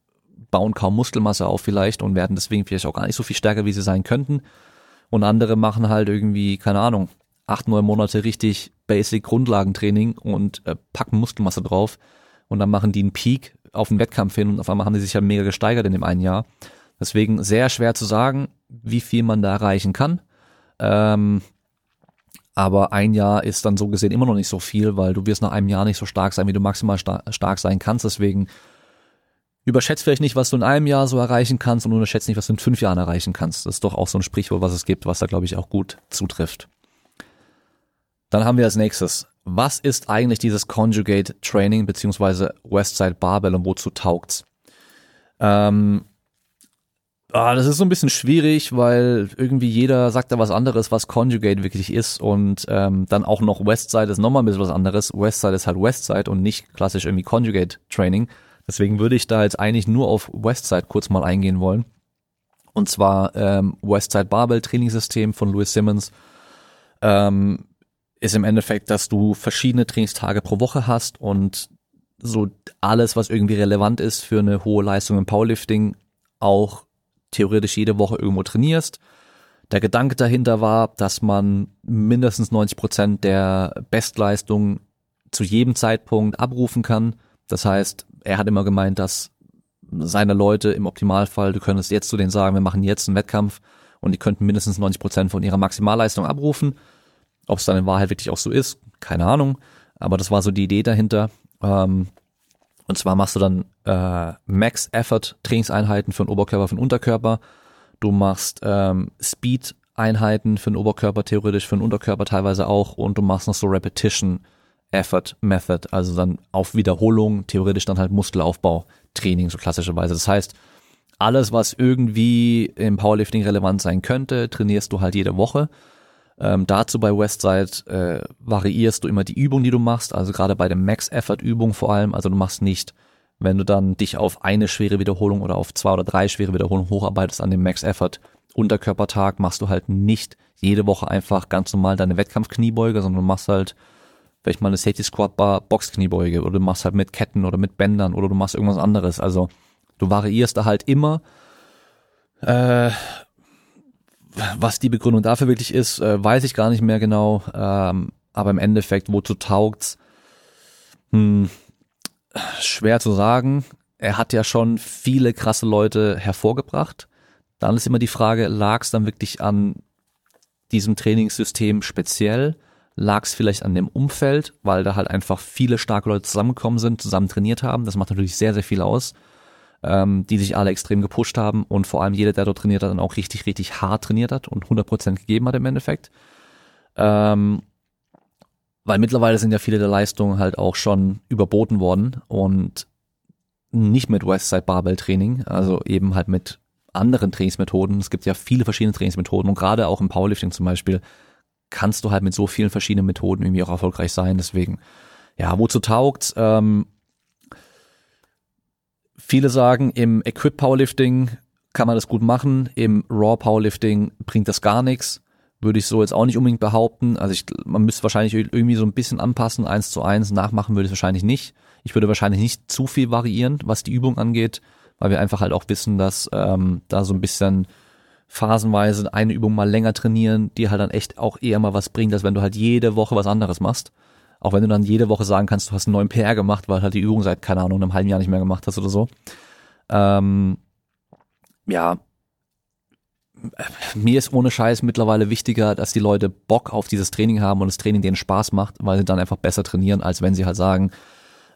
Speaker 1: bauen kaum Muskelmasse auf vielleicht und werden deswegen vielleicht auch gar nicht so viel stärker, wie sie sein könnten. Und andere machen halt irgendwie, keine Ahnung, acht, neun Monate richtig Basic Grundlagentraining und äh, packen Muskelmasse drauf und dann machen die einen Peak auf den Wettkampf hin und auf einmal haben die sich ja mega gesteigert in dem einen Jahr. Deswegen sehr schwer zu sagen, wie viel man da erreichen kann. Ähm, aber ein Jahr ist dann so gesehen immer noch nicht so viel, weil du wirst nach einem Jahr nicht so stark sein, wie du maximal star stark sein kannst. Deswegen überschätzt vielleicht nicht, was du in einem Jahr so erreichen kannst und unterschätzt nicht, was du in fünf Jahren erreichen kannst. Das ist doch auch so ein Sprichwort, was es gibt, was da glaube ich auch gut zutrifft. Dann haben wir als nächstes, was ist eigentlich dieses Conjugate Training beziehungsweise Westside Barbell und wozu taugt's? Ähm, ah, das ist so ein bisschen schwierig, weil irgendwie jeder sagt da was anderes, was Conjugate wirklich ist und ähm, dann auch noch Westside ist nochmal ein bisschen was anderes. Westside ist halt Westside und nicht klassisch irgendwie Conjugate Training. Deswegen würde ich da jetzt eigentlich nur auf Westside kurz mal eingehen wollen. Und zwar ähm, Westside Barbell Trainingssystem von Louis Simmons. Ähm, ist im Endeffekt, dass du verschiedene Trainingstage pro Woche hast und so alles, was irgendwie relevant ist für eine hohe Leistung im Powerlifting, auch theoretisch jede Woche irgendwo trainierst. Der Gedanke dahinter war, dass man mindestens 90 Prozent der Bestleistung zu jedem Zeitpunkt abrufen kann. Das heißt, er hat immer gemeint, dass seine Leute im Optimalfall, du könntest jetzt zu denen sagen, wir machen jetzt einen Wettkampf und die könnten mindestens 90 Prozent von ihrer Maximalleistung abrufen. Ob es dann in Wahrheit wirklich auch so ist, keine Ahnung. Aber das war so die Idee dahinter. Ähm, und zwar machst du dann äh, Max Effort Trainingseinheiten für den Oberkörper, für den Unterkörper. Du machst ähm, Speed Einheiten für den Oberkörper, theoretisch für den Unterkörper teilweise auch. Und du machst noch so Repetition Effort Method, also dann auf Wiederholung, theoretisch dann halt Muskelaufbau Training, so klassischerweise. Das heißt, alles, was irgendwie im Powerlifting relevant sein könnte, trainierst du halt jede Woche. Ähm, dazu bei Westside äh, variierst du immer die Übung, die du machst, also gerade bei der Max-Effort-Übung vor allem. Also du machst nicht, wenn du dann dich auf eine schwere Wiederholung oder auf zwei oder drei schwere Wiederholungen hocharbeitest an dem Max-Effort Unterkörpertag, machst du halt nicht jede Woche einfach ganz normal deine Wettkampfkniebeuge, sondern du machst halt vielleicht mal eine Safety Squat Bar Boxkniebeuge oder du machst halt mit Ketten oder mit Bändern oder du machst irgendwas anderes. Also du variierst da halt immer äh, was die Begründung dafür wirklich ist, äh, weiß ich gar nicht mehr genau. Ähm, aber im Endeffekt, wozu taugt's? Hm, schwer zu sagen. er hat ja schon viele krasse Leute hervorgebracht. Dann ist immer die Frage, lag es dann wirklich an diesem Trainingssystem speziell? Lag es vielleicht an dem Umfeld, weil da halt einfach viele starke Leute zusammengekommen sind, zusammen trainiert haben. Das macht natürlich sehr, sehr viel aus, ähm, die sich alle extrem gepusht haben und vor allem jeder, der dort trainiert hat, dann auch richtig, richtig hart trainiert hat und 100% gegeben hat im Endeffekt. Ähm, weil mittlerweile sind ja viele der Leistungen halt auch schon überboten worden und nicht mit Westside Barbell Training, also eben halt mit anderen Trainingsmethoden. Es gibt ja viele verschiedene Trainingsmethoden und gerade auch im Powerlifting zum Beispiel kannst du halt mit so vielen verschiedenen Methoden irgendwie auch erfolgreich sein. Deswegen, ja, wozu taugt? Ähm, viele sagen, im Equip Powerlifting kann man das gut machen, im Raw Powerlifting bringt das gar nichts würde ich so jetzt auch nicht unbedingt behaupten. Also ich, man müsste wahrscheinlich irgendwie so ein bisschen anpassen, eins zu eins. Nachmachen würde ich wahrscheinlich nicht. Ich würde wahrscheinlich nicht zu viel variieren, was die Übung angeht, weil wir einfach halt auch wissen, dass ähm, da so ein bisschen phasenweise eine Übung mal länger trainieren, die halt dann echt auch eher mal was bringt, als wenn du halt jede Woche was anderes machst. Auch wenn du dann jede Woche sagen kannst, du hast einen neuen PR gemacht, weil halt die Übung seit, keine Ahnung, einem halben Jahr nicht mehr gemacht hast oder so. Ähm, ja, mir ist ohne Scheiß mittlerweile wichtiger, dass die Leute Bock auf dieses Training haben und das Training denen Spaß macht, weil sie dann einfach besser trainieren, als wenn sie halt sagen,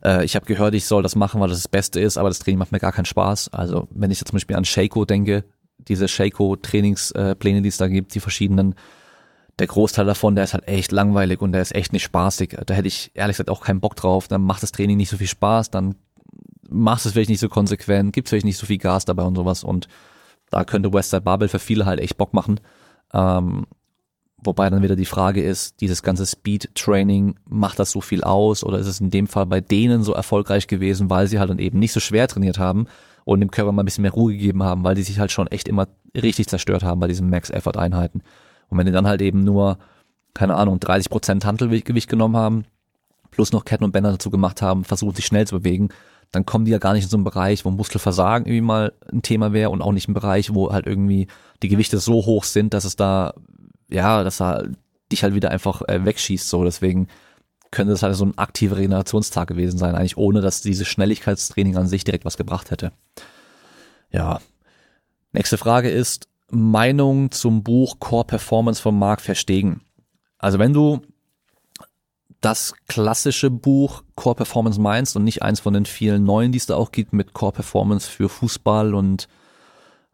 Speaker 1: äh, ich habe gehört, ich soll das machen, weil das das Beste ist, aber das Training macht mir gar keinen Spaß. Also wenn ich jetzt zum Beispiel an Shaco denke, diese Shaco-Trainingspläne, äh, die es da gibt, die verschiedenen, der Großteil davon, der ist halt echt langweilig und der ist echt nicht spaßig. Da hätte ich ehrlich gesagt auch keinen Bock drauf. Dann macht das Training nicht so viel Spaß, dann machst es vielleicht nicht so konsequent, gibt vielleicht nicht so viel Gas dabei und sowas und da könnte Westside Barbell für viele halt echt Bock machen. Ähm, wobei dann wieder die Frage ist, dieses ganze Speed-Training, macht das so viel aus oder ist es in dem Fall bei denen so erfolgreich gewesen, weil sie halt dann eben nicht so schwer trainiert haben und dem Körper mal ein bisschen mehr Ruhe gegeben haben, weil die sich halt schon echt immer richtig zerstört haben bei diesen Max-Effort-Einheiten. Und wenn die dann halt eben nur, keine Ahnung, 30 Prozent Handelgewicht genommen haben, plus noch Ketten und Bänder dazu gemacht haben, versuchen sich schnell zu bewegen, dann kommen die ja gar nicht in so einen Bereich, wo Muskelversagen irgendwie mal ein Thema wäre und auch nicht ein Bereich, wo halt irgendwie die Gewichte so hoch sind, dass es da, ja, dass er dich halt wieder einfach äh, wegschießt, so. Deswegen könnte das halt so ein aktiver Regenerationstag gewesen sein, eigentlich ohne, dass dieses Schnelligkeitstraining an sich direkt was gebracht hätte. Ja. Nächste Frage ist Meinung zum Buch Core Performance von Mark Verstegen. Also wenn du das klassische Buch Core Performance meinst und nicht eins von den vielen neuen, die es da auch gibt mit Core Performance für Fußball und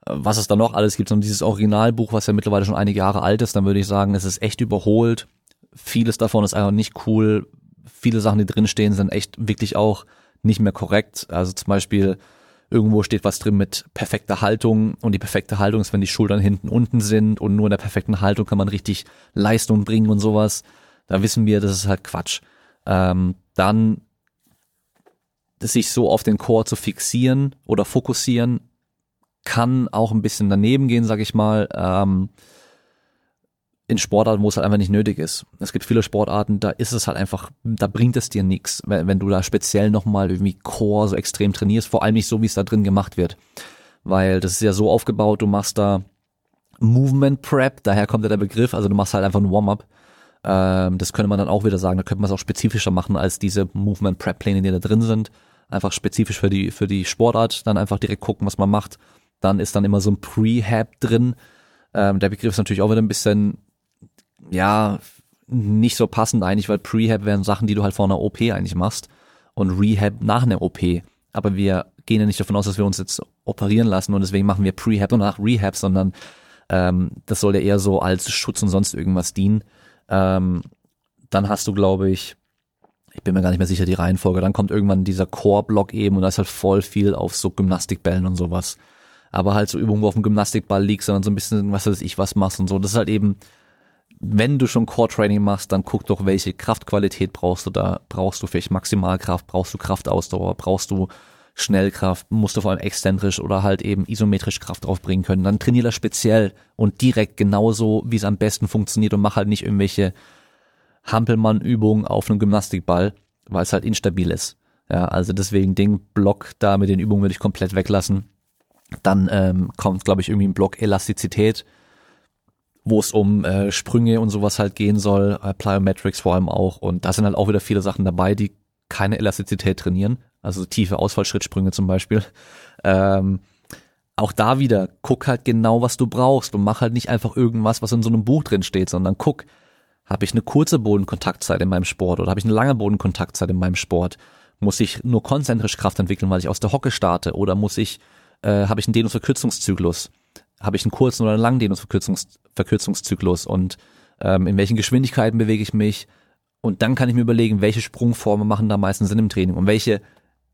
Speaker 1: äh, was es da noch alles gibt, sondern dieses Originalbuch, was ja mittlerweile schon einige Jahre alt ist, dann würde ich sagen, es ist echt überholt. Vieles davon ist einfach nicht cool. Viele Sachen, die drinstehen, sind echt wirklich auch nicht mehr korrekt. Also zum Beispiel irgendwo steht was drin mit perfekter Haltung und die perfekte Haltung ist, wenn die Schultern hinten unten sind und nur in der perfekten Haltung kann man richtig Leistung bringen und sowas da wissen wir, das ist halt Quatsch. Ähm, dann sich so auf den Chor zu fixieren oder fokussieren, kann auch ein bisschen daneben gehen, sag ich mal. Ähm, in Sportarten, wo es halt einfach nicht nötig ist. Es gibt viele Sportarten, da ist es halt einfach, da bringt es dir nichts, wenn, wenn du da speziell nochmal irgendwie Core so extrem trainierst, vor allem nicht so, wie es da drin gemacht wird. Weil das ist ja so aufgebaut, du machst da Movement Prep, daher kommt ja der Begriff, also du machst halt einfach ein Warm-up ähm, das könnte man dann auch wieder sagen, da könnte man es auch spezifischer machen als diese Movement Prep Pläne, die da drin sind. Einfach spezifisch für die, für die Sportart, dann einfach direkt gucken, was man macht. Dann ist dann immer so ein Prehab drin. Ähm, der Begriff ist natürlich auch wieder ein bisschen, ja, nicht so passend eigentlich, weil Prehab wären Sachen, die du halt vor einer OP eigentlich machst und Rehab nach einer OP. Aber wir gehen ja nicht davon aus, dass wir uns jetzt operieren lassen und deswegen machen wir Prehab und nach Rehab, sondern ähm, das soll ja eher so als Schutz und sonst irgendwas dienen. Ähm, dann hast du, glaube ich, ich bin mir gar nicht mehr sicher die Reihenfolge, dann kommt irgendwann dieser Core-Block eben und da ist halt voll viel auf so Gymnastikbällen und sowas. Aber halt so Übungen, wo auf dem Gymnastikball liegst, sondern so ein bisschen, was weiß ich, was machst und so. Das ist halt eben, wenn du schon Core-Training machst, dann guck doch, welche Kraftqualität brauchst du da. Brauchst du vielleicht Maximalkraft, brauchst du Kraftausdauer, brauchst du Schnellkraft, musst du vor allem exzentrisch oder halt eben isometrisch Kraft draufbringen können. Dann trainier das speziell und direkt genauso, wie es am besten funktioniert und mach halt nicht irgendwelche Hampelmann-Übungen auf einem Gymnastikball, weil es halt instabil ist. Ja, also deswegen den Block da mit den Übungen würde ich komplett weglassen. Dann ähm, kommt, glaube ich, irgendwie ein Block Elastizität, wo es um äh, Sprünge und sowas halt gehen soll, äh, Plyometrics vor allem auch. Und da sind halt auch wieder viele Sachen dabei, die keine Elastizität trainieren, also tiefe Ausfallschrittsprünge zum Beispiel. Ähm, auch da wieder, guck halt genau, was du brauchst und mach halt nicht einfach irgendwas, was in so einem Buch drin steht, sondern guck, habe ich eine kurze Bodenkontaktzeit in meinem Sport oder habe ich eine lange Bodenkontaktzeit in meinem Sport? Muss ich nur konzentrisch Kraft entwickeln, weil ich aus der Hocke starte oder muss ich, äh, habe ich einen Dehnungsverkürzungszyklus? Habe ich einen kurzen oder einen langen Dehnungsverkürzungszyklus und ähm, in welchen Geschwindigkeiten bewege ich mich? Und dann kann ich mir überlegen, welche Sprungformen machen da am meisten Sinn im Training und welche,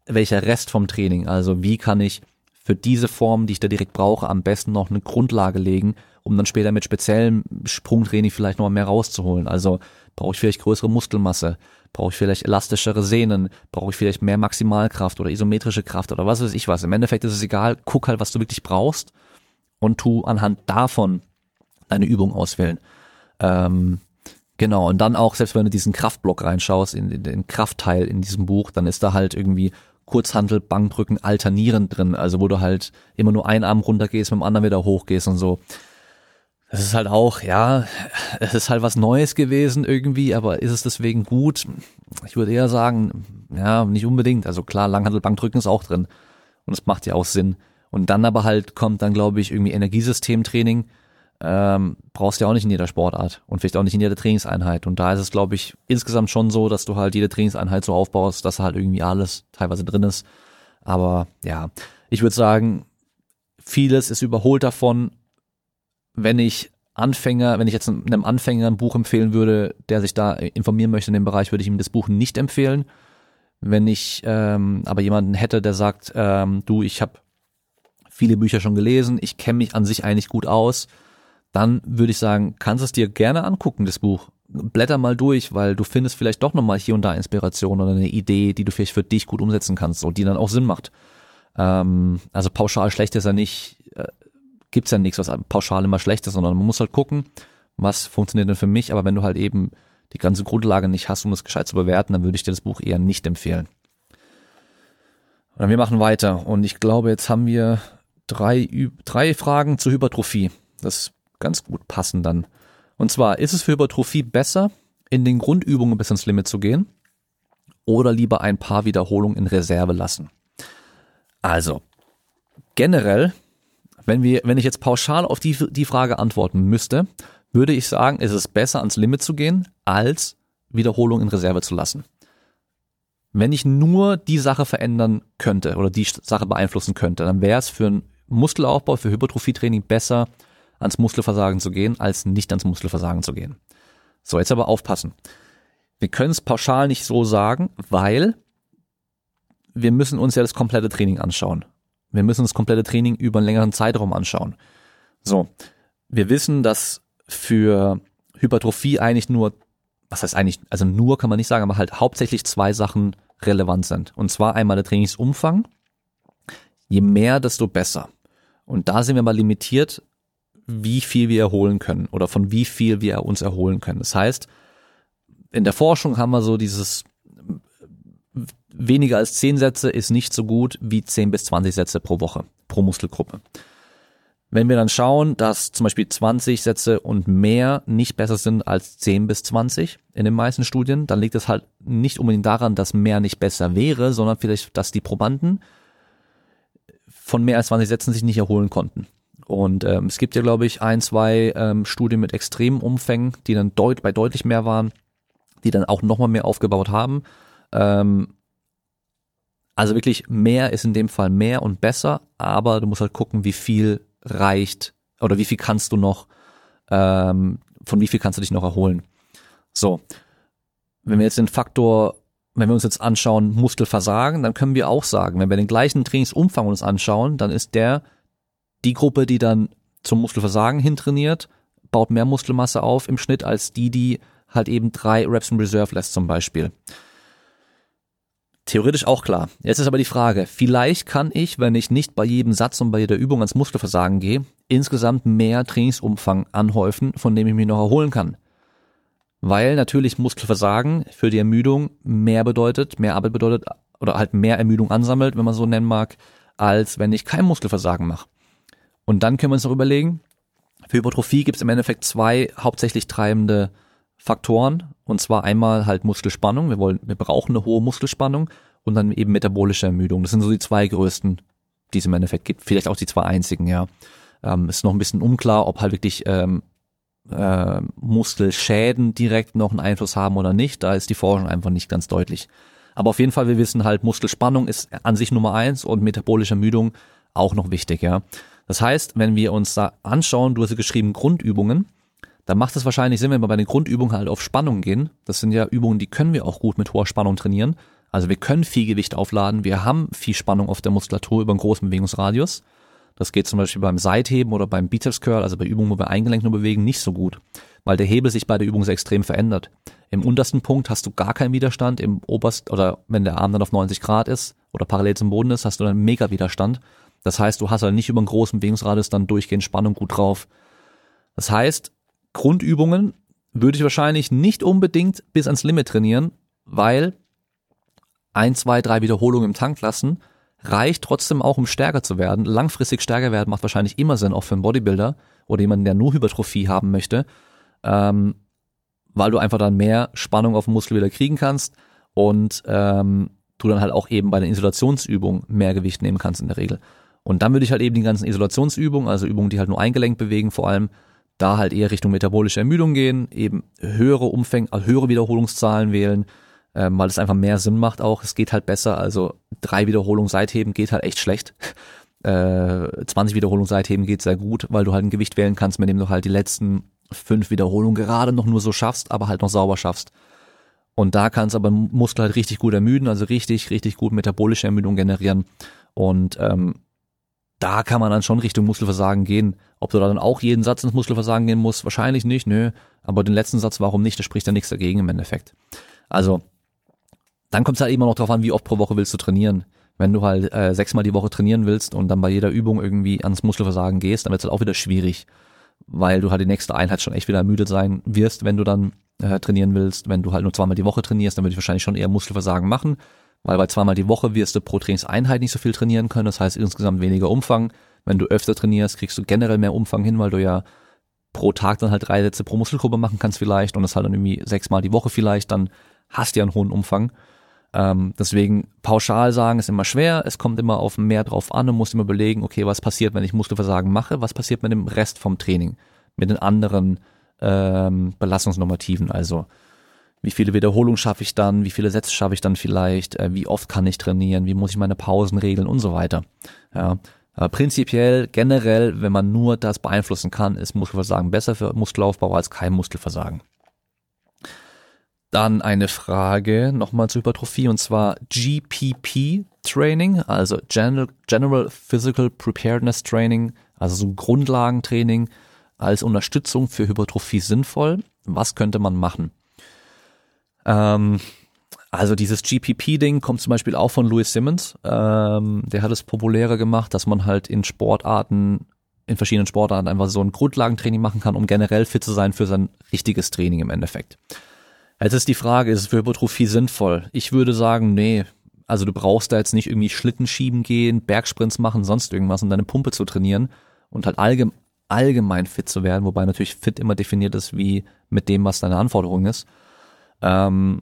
Speaker 1: welcher Rest vom Training. Also wie kann ich für diese Form, die ich da direkt brauche, am besten noch eine Grundlage legen, um dann später mit speziellem Sprungtraining vielleicht noch mehr rauszuholen. Also brauche ich vielleicht größere Muskelmasse, brauche ich vielleicht elastischere Sehnen, brauche ich vielleicht mehr Maximalkraft oder isometrische Kraft oder was weiß ich was. Im Endeffekt ist es egal, guck halt, was du wirklich brauchst und tu anhand davon deine Übung auswählen. Ähm, genau, und dann auch, selbst wenn du diesen Kraftblock reinschaust, in, in den Kraftteil in diesem Buch, dann ist da halt irgendwie Kurzhandel, Bankdrücken alternierend drin, also wo du halt immer nur einen Arm runtergehst, mit dem anderen wieder hochgehst und so. Das ist halt auch, ja, es ist halt was Neues gewesen irgendwie, aber ist es deswegen gut? Ich würde eher sagen, ja, nicht unbedingt. Also klar, Langhandel, Bankdrücken ist auch drin und es macht ja auch Sinn. Und dann aber halt kommt dann, glaube ich, irgendwie Energiesystemtraining, ähm, brauchst du ja auch nicht in jeder Sportart und vielleicht auch nicht in jeder Trainingseinheit. Und da ist es, glaube ich, insgesamt schon so, dass du halt jede Trainingseinheit so aufbaust, dass halt irgendwie alles teilweise drin ist. Aber ja, ich würde sagen, vieles ist überholt davon, wenn ich Anfänger, wenn ich jetzt einem Anfänger ein Buch empfehlen würde, der sich da informieren möchte in dem Bereich, würde ich ihm das Buch nicht empfehlen. Wenn ich ähm, aber jemanden hätte, der sagt, ähm, du, ich habe viele Bücher schon gelesen, ich kenne mich an sich eigentlich gut aus, dann würde ich sagen, kannst es dir gerne angucken, das Buch. Blätter mal durch, weil du findest vielleicht doch nochmal hier und da Inspiration oder eine Idee, die du vielleicht für dich gut umsetzen kannst und die dann auch Sinn macht. Ähm, also pauschal schlecht ist ja nicht, äh, gibt's ja nichts, was pauschal immer schlecht ist, sondern man muss halt gucken, was funktioniert denn für mich, aber wenn du halt eben die ganze Grundlage nicht hast, um das gescheit zu bewerten, dann würde ich dir das Buch eher nicht empfehlen. Und wir machen weiter und ich glaube, jetzt haben wir drei, drei Fragen zur Hypertrophie. Das ganz gut passen dann. Und zwar, ist es für Hypertrophie besser, in den Grundübungen bis ins Limit zu gehen oder lieber ein paar Wiederholungen in Reserve lassen? Also, generell, wenn wir, wenn ich jetzt pauschal auf die, die Frage antworten müsste, würde ich sagen, ist es besser ans Limit zu gehen, als Wiederholungen in Reserve zu lassen. Wenn ich nur die Sache verändern könnte oder die Sache beeinflussen könnte, dann wäre es für einen Muskelaufbau, für Hypertrophietraining besser, ans Muskelversagen zu gehen, als nicht ans Muskelversagen zu gehen. So, jetzt aber aufpassen. Wir können es pauschal nicht so sagen, weil wir müssen uns ja das komplette Training anschauen. Wir müssen das komplette Training über einen längeren Zeitraum anschauen. So, wir wissen, dass für Hypertrophie eigentlich nur, was heißt eigentlich, also nur kann man nicht sagen, aber halt hauptsächlich zwei Sachen relevant sind. Und zwar einmal der Trainingsumfang. Je mehr, desto besser. Und da sind wir mal limitiert wie viel wir erholen können oder von wie viel wir uns erholen können. Das heißt, in der Forschung haben wir so dieses weniger als zehn Sätze ist nicht so gut wie zehn bis zwanzig Sätze pro Woche, pro Muskelgruppe. Wenn wir dann schauen, dass zum Beispiel 20 Sätze und mehr nicht besser sind als 10 bis 20 in den meisten Studien, dann liegt es halt nicht unbedingt daran, dass mehr nicht besser wäre, sondern vielleicht, dass die Probanden von mehr als 20 Sätzen sich nicht erholen konnten. Und ähm, es gibt ja, glaube ich, ein, zwei ähm, Studien mit extremen Umfängen, die dann deut bei deutlich mehr waren, die dann auch nochmal mehr aufgebaut haben. Ähm, also wirklich mehr ist in dem Fall mehr und besser, aber du musst halt gucken, wie viel reicht oder wie viel kannst du noch, ähm, von wie viel kannst du dich noch erholen. So, wenn wir jetzt den Faktor, wenn wir uns jetzt anschauen, Muskelversagen, dann können wir auch sagen, wenn wir den gleichen Trainingsumfang uns anschauen, dann ist der die Gruppe, die dann zum Muskelversagen hintrainiert, baut mehr Muskelmasse auf im Schnitt als die, die halt eben drei Reps in Reserve lässt zum Beispiel. Theoretisch auch klar. Jetzt ist aber die Frage, vielleicht kann ich, wenn ich nicht bei jedem Satz und bei jeder Übung ans Muskelversagen gehe, insgesamt mehr Trainingsumfang anhäufen, von dem ich mich noch erholen kann. Weil natürlich Muskelversagen für die Ermüdung mehr bedeutet, mehr Arbeit bedeutet oder halt mehr Ermüdung ansammelt, wenn man so nennen mag, als wenn ich kein Muskelversagen mache. Und dann können wir uns noch überlegen, für Hypertrophie gibt es im Endeffekt zwei hauptsächlich treibende Faktoren und zwar einmal halt Muskelspannung. Wir wollen, wir brauchen eine hohe Muskelspannung und dann eben metabolische Ermüdung. Das sind so die zwei größten, die es im Endeffekt gibt. Vielleicht auch die zwei einzigen, ja. Ähm, ist noch ein bisschen unklar, ob halt wirklich ähm, äh, Muskelschäden direkt noch einen Einfluss haben oder nicht. Da ist die Forschung einfach nicht ganz deutlich. Aber auf jeden Fall, wir wissen halt, Muskelspannung ist an sich Nummer eins und metabolische Ermüdung auch noch wichtig, ja. Das heißt, wenn wir uns da anschauen, du hast ja geschrieben Grundübungen, dann macht es wahrscheinlich Sinn, wenn wir bei den Grundübungen halt auf Spannung gehen. Das sind ja Übungen, die können wir auch gut mit hoher Spannung trainieren. Also wir können viel Gewicht aufladen, wir haben viel Spannung auf der Muskulatur über einen großen Bewegungsradius. Das geht zum Beispiel beim Seitheben oder beim Bizeps Curl, also bei Übungen, wo wir Eingelenk nur bewegen, nicht so gut, weil der Hebel sich bei der Übung sehr extrem verändert. Im untersten Punkt hast du gar keinen Widerstand, im obersten, oder wenn der Arm dann auf 90 Grad ist oder parallel zum Boden ist, hast du dann mega Widerstand. Das heißt, du hast halt nicht über einen großen Bewegungsradius dann durchgehend Spannung gut drauf. Das heißt, Grundübungen würde ich wahrscheinlich nicht unbedingt bis ans Limit trainieren, weil ein, zwei, drei Wiederholungen im Tank lassen reicht trotzdem auch, um stärker zu werden. Langfristig stärker werden macht wahrscheinlich immer Sinn, auch für einen Bodybuilder oder jemanden, der nur Hypertrophie haben möchte, ähm, weil du einfach dann mehr Spannung auf den Muskel wieder kriegen kannst und ähm, du dann halt auch eben bei den Isolationsübungen mehr Gewicht nehmen kannst in der Regel. Und dann würde ich halt eben die ganzen Isolationsübungen, also Übungen, die halt nur eingelenkt bewegen, vor allem da halt eher Richtung metabolische Ermüdung gehen, eben höhere Umfänge, höhere Wiederholungszahlen wählen, ähm, weil es einfach mehr Sinn macht auch. Es geht halt besser, also drei Wiederholungen Seitheben geht halt echt schlecht. Äh, 20 Wiederholungen Seitheben geht sehr gut, weil du halt ein Gewicht wählen kannst, mit dem du halt die letzten fünf Wiederholungen gerade noch nur so schaffst, aber halt noch sauber schaffst. Und da kannst aber Muskel halt richtig gut ermüden, also richtig, richtig gut metabolische Ermüdung generieren. Und ähm, da kann man dann schon Richtung Muskelversagen gehen. Ob du da dann auch jeden Satz ins Muskelversagen gehen musst, wahrscheinlich nicht, nö. Aber den letzten Satz, warum nicht, da spricht ja nichts dagegen im Endeffekt. Also, dann kommt es halt immer noch darauf an, wie oft pro Woche willst du trainieren. Wenn du halt äh, sechsmal die Woche trainieren willst und dann bei jeder Übung irgendwie ans Muskelversagen gehst, dann wird es halt auch wieder schwierig, weil du halt die nächste Einheit schon echt wieder ermüdet sein wirst, wenn du dann äh, trainieren willst. Wenn du halt nur zweimal die Woche trainierst, dann würde ich wahrscheinlich schon eher Muskelversagen machen, weil bei zweimal die Woche wirst du pro Trainingseinheit nicht so viel trainieren können, das heißt insgesamt weniger Umfang. Wenn du öfter trainierst, kriegst du generell mehr Umfang hin, weil du ja pro Tag dann halt drei Sätze pro Muskelgruppe machen kannst vielleicht und das halt dann irgendwie sechsmal die Woche vielleicht, dann hast du ja einen hohen Umfang. Ähm, deswegen pauschal sagen ist immer schwer, es kommt immer auf mehr drauf an und muss immer überlegen, okay, was passiert, wenn ich Muskelversagen mache, was passiert mit dem Rest vom Training, mit den anderen ähm, Belastungsnormativen, also wie viele Wiederholungen schaffe ich dann, wie viele Sätze schaffe ich dann vielleicht, äh, wie oft kann ich trainieren, wie muss ich meine Pausen regeln? Und so weiter. Ja. Aber prinzipiell, generell, wenn man nur das beeinflussen kann, ist Muskelversagen besser für Muskelaufbau als kein Muskelversagen. Dann eine Frage nochmal zur Hypertrophie und zwar GPP Training, also General, General Physical Preparedness Training, also so Grundlagentraining als Unterstützung für Hypertrophie sinnvoll. Was könnte man machen? Ähm, also dieses GPP-Ding kommt zum Beispiel auch von Louis Simmons. Ähm, der hat es populärer gemacht, dass man halt in Sportarten, in verschiedenen Sportarten einfach so ein Grundlagentraining machen kann, um generell fit zu sein für sein richtiges Training im Endeffekt. Jetzt ist die Frage, ist es für Hypertrophie sinnvoll? Ich würde sagen, nee. Also du brauchst da jetzt nicht irgendwie Schlitten schieben gehen, Bergsprints machen, sonst irgendwas, um deine Pumpe zu trainieren und halt allgemein, allgemein fit zu werden, wobei natürlich fit immer definiert ist wie mit dem, was deine Anforderung ist. Ähm,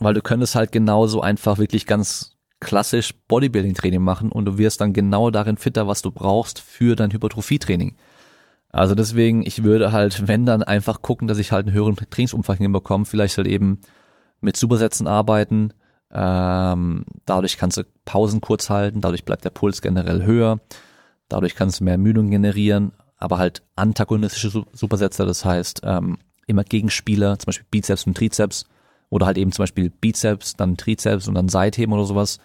Speaker 1: weil du könntest halt genauso einfach wirklich ganz klassisch Bodybuilding-Training machen und du wirst dann genau darin fitter, was du brauchst für dein Hypertrophie-Training. Also deswegen, ich würde halt, wenn dann einfach gucken, dass ich halt einen höheren Trainingsumfang hinbekomme, vielleicht halt eben mit Supersätzen arbeiten. Ähm, dadurch kannst du Pausen kurz halten, dadurch bleibt der Puls generell höher, dadurch kannst du mehr Ermüdung generieren, aber halt antagonistische Supersätze, das heißt ähm, immer Gegenspieler, zum Beispiel Bizeps und Trizeps oder halt eben zum Beispiel Bizeps, dann Trizeps und dann Seitheben oder sowas.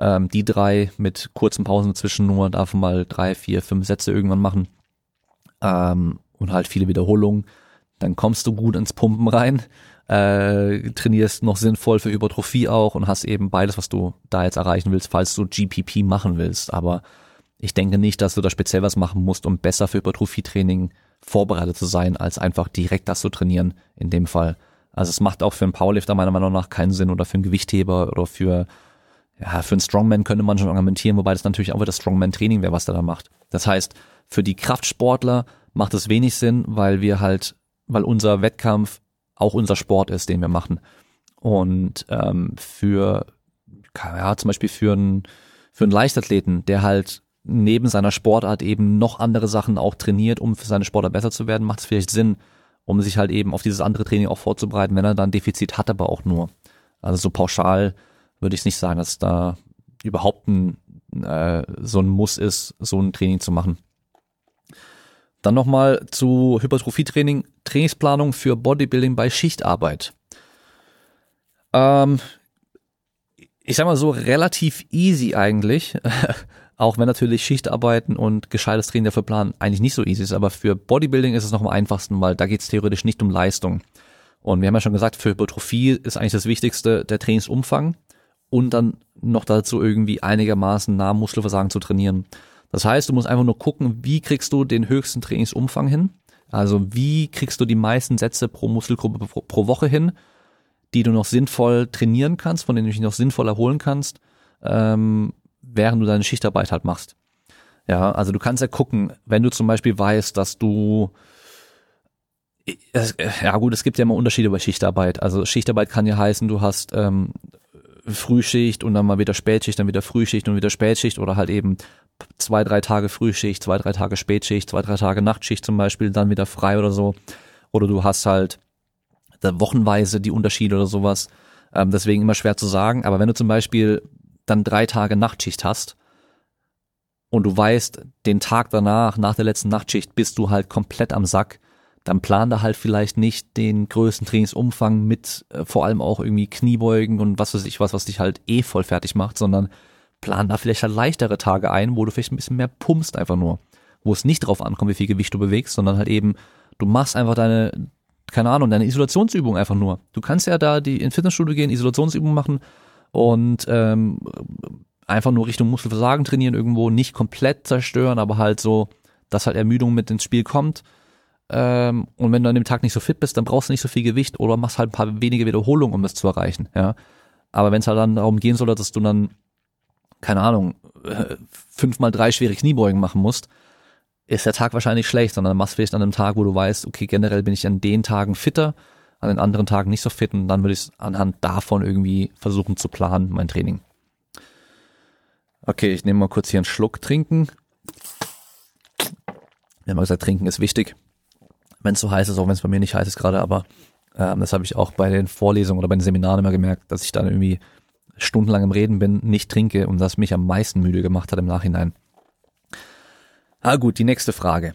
Speaker 1: Ähm, die drei mit kurzen Pausen dazwischen nur, davon mal drei, vier, fünf Sätze irgendwann machen ähm, und halt viele Wiederholungen, dann kommst du gut ins Pumpen rein, äh, trainierst noch sinnvoll für Hypertrophie auch und hast eben beides, was du da jetzt erreichen willst, falls du GPP machen willst. Aber ich denke nicht, dass du da speziell was machen musst, um besser für Hypertrophie-Training vorbereitet zu sein, als einfach direkt das zu trainieren in dem Fall. Also es macht auch für einen Powerlifter meiner Meinung nach keinen Sinn oder für einen Gewichtheber oder für ja, für einen Strongman könnte man schon argumentieren, wobei das natürlich auch wieder Strongman-Training wäre, was der da macht. Das heißt, für die Kraftsportler macht es wenig Sinn, weil wir halt, weil unser Wettkampf auch unser Sport ist, den wir machen. Und ähm, für, ja, zum Beispiel für einen, für einen Leichtathleten, der halt neben seiner Sportart eben noch andere Sachen auch trainiert, um für seine Sportart besser zu werden, macht es vielleicht Sinn, um sich halt eben auf dieses andere Training auch vorzubereiten, wenn er dann Defizit hat, aber auch nur. Also so pauschal würde ich nicht sagen, dass da überhaupt ein, äh, so ein Muss ist, so ein Training zu machen. Dann nochmal zu Hypertrophietraining, Trainingsplanung für Bodybuilding bei Schichtarbeit. Ähm, ich sag mal so, relativ easy eigentlich. Auch wenn natürlich Schichtarbeiten und gescheites Training dafür planen eigentlich nicht so easy ist, aber für Bodybuilding ist es noch am einfachsten, weil da geht es theoretisch nicht um Leistung. Und wir haben ja schon gesagt, für Hypertrophie ist eigentlich das Wichtigste der Trainingsumfang und dann noch dazu irgendwie einigermaßen nah Muskelversagen zu trainieren. Das heißt, du musst einfach nur gucken, wie kriegst du den höchsten Trainingsumfang hin? Also wie kriegst du die meisten Sätze pro Muskelgruppe pro, pro Woche hin, die du noch sinnvoll trainieren kannst, von denen du dich noch sinnvoll erholen kannst, ähm, während du deine Schichtarbeit halt machst. Ja, also du kannst ja gucken, wenn du zum Beispiel weißt, dass du ja gut, es gibt ja immer Unterschiede bei Schichtarbeit. Also Schichtarbeit kann ja heißen, du hast ähm, Frühschicht und dann mal wieder Spätschicht, dann wieder Frühschicht und wieder Spätschicht oder halt eben zwei, drei Tage Frühschicht, zwei, drei Tage Spätschicht, zwei, drei Tage Nachtschicht zum Beispiel, dann wieder frei oder so. Oder du hast halt wochenweise die Unterschiede oder sowas. Ähm, deswegen immer schwer zu sagen. Aber wenn du zum Beispiel dann drei Tage Nachtschicht hast und du weißt, den Tag danach, nach der letzten Nachtschicht, bist du halt komplett am Sack, dann plan da halt vielleicht nicht den größten Trainingsumfang mit äh, vor allem auch irgendwie Kniebeugen und was weiß ich was, was dich halt eh voll fertig macht, sondern plan da vielleicht halt leichtere Tage ein, wo du vielleicht ein bisschen mehr pumpst einfach nur. Wo es nicht drauf ankommt, wie viel Gewicht du bewegst, sondern halt eben, du machst einfach deine, keine Ahnung, deine Isolationsübung einfach nur. Du kannst ja da die in Fitnessstudio gehen, Isolationsübungen machen und ähm, einfach nur Richtung Muskelversagen trainieren irgendwo, nicht komplett zerstören, aber halt so, dass halt Ermüdung mit ins Spiel kommt ähm, und wenn du an dem Tag nicht so fit bist, dann brauchst du nicht so viel Gewicht oder machst halt ein paar wenige Wiederholungen, um das zu erreichen. Ja, aber wenn es halt dann darum gehen soll, dass du dann keine Ahnung äh, fünfmal drei schwere Kniebeugen machen musst, ist der Tag wahrscheinlich schlecht, sondern machst vielleicht an einem Tag, wo du weißt, okay, generell bin ich an den Tagen fitter, an den anderen Tagen nicht so fit und dann würde ich anhand davon irgendwie versuchen zu planen, mein Training. Okay, ich nehme mal kurz hier einen Schluck trinken. Wir haben mal gesagt, trinken ist wichtig wenn es so heiß ist, auch wenn es bei mir nicht heiß ist gerade, aber ähm, das habe ich auch bei den Vorlesungen oder bei den Seminaren immer gemerkt, dass ich dann irgendwie stundenlang im Reden bin, nicht trinke und das mich am meisten müde gemacht hat im Nachhinein. Ah gut, die nächste Frage.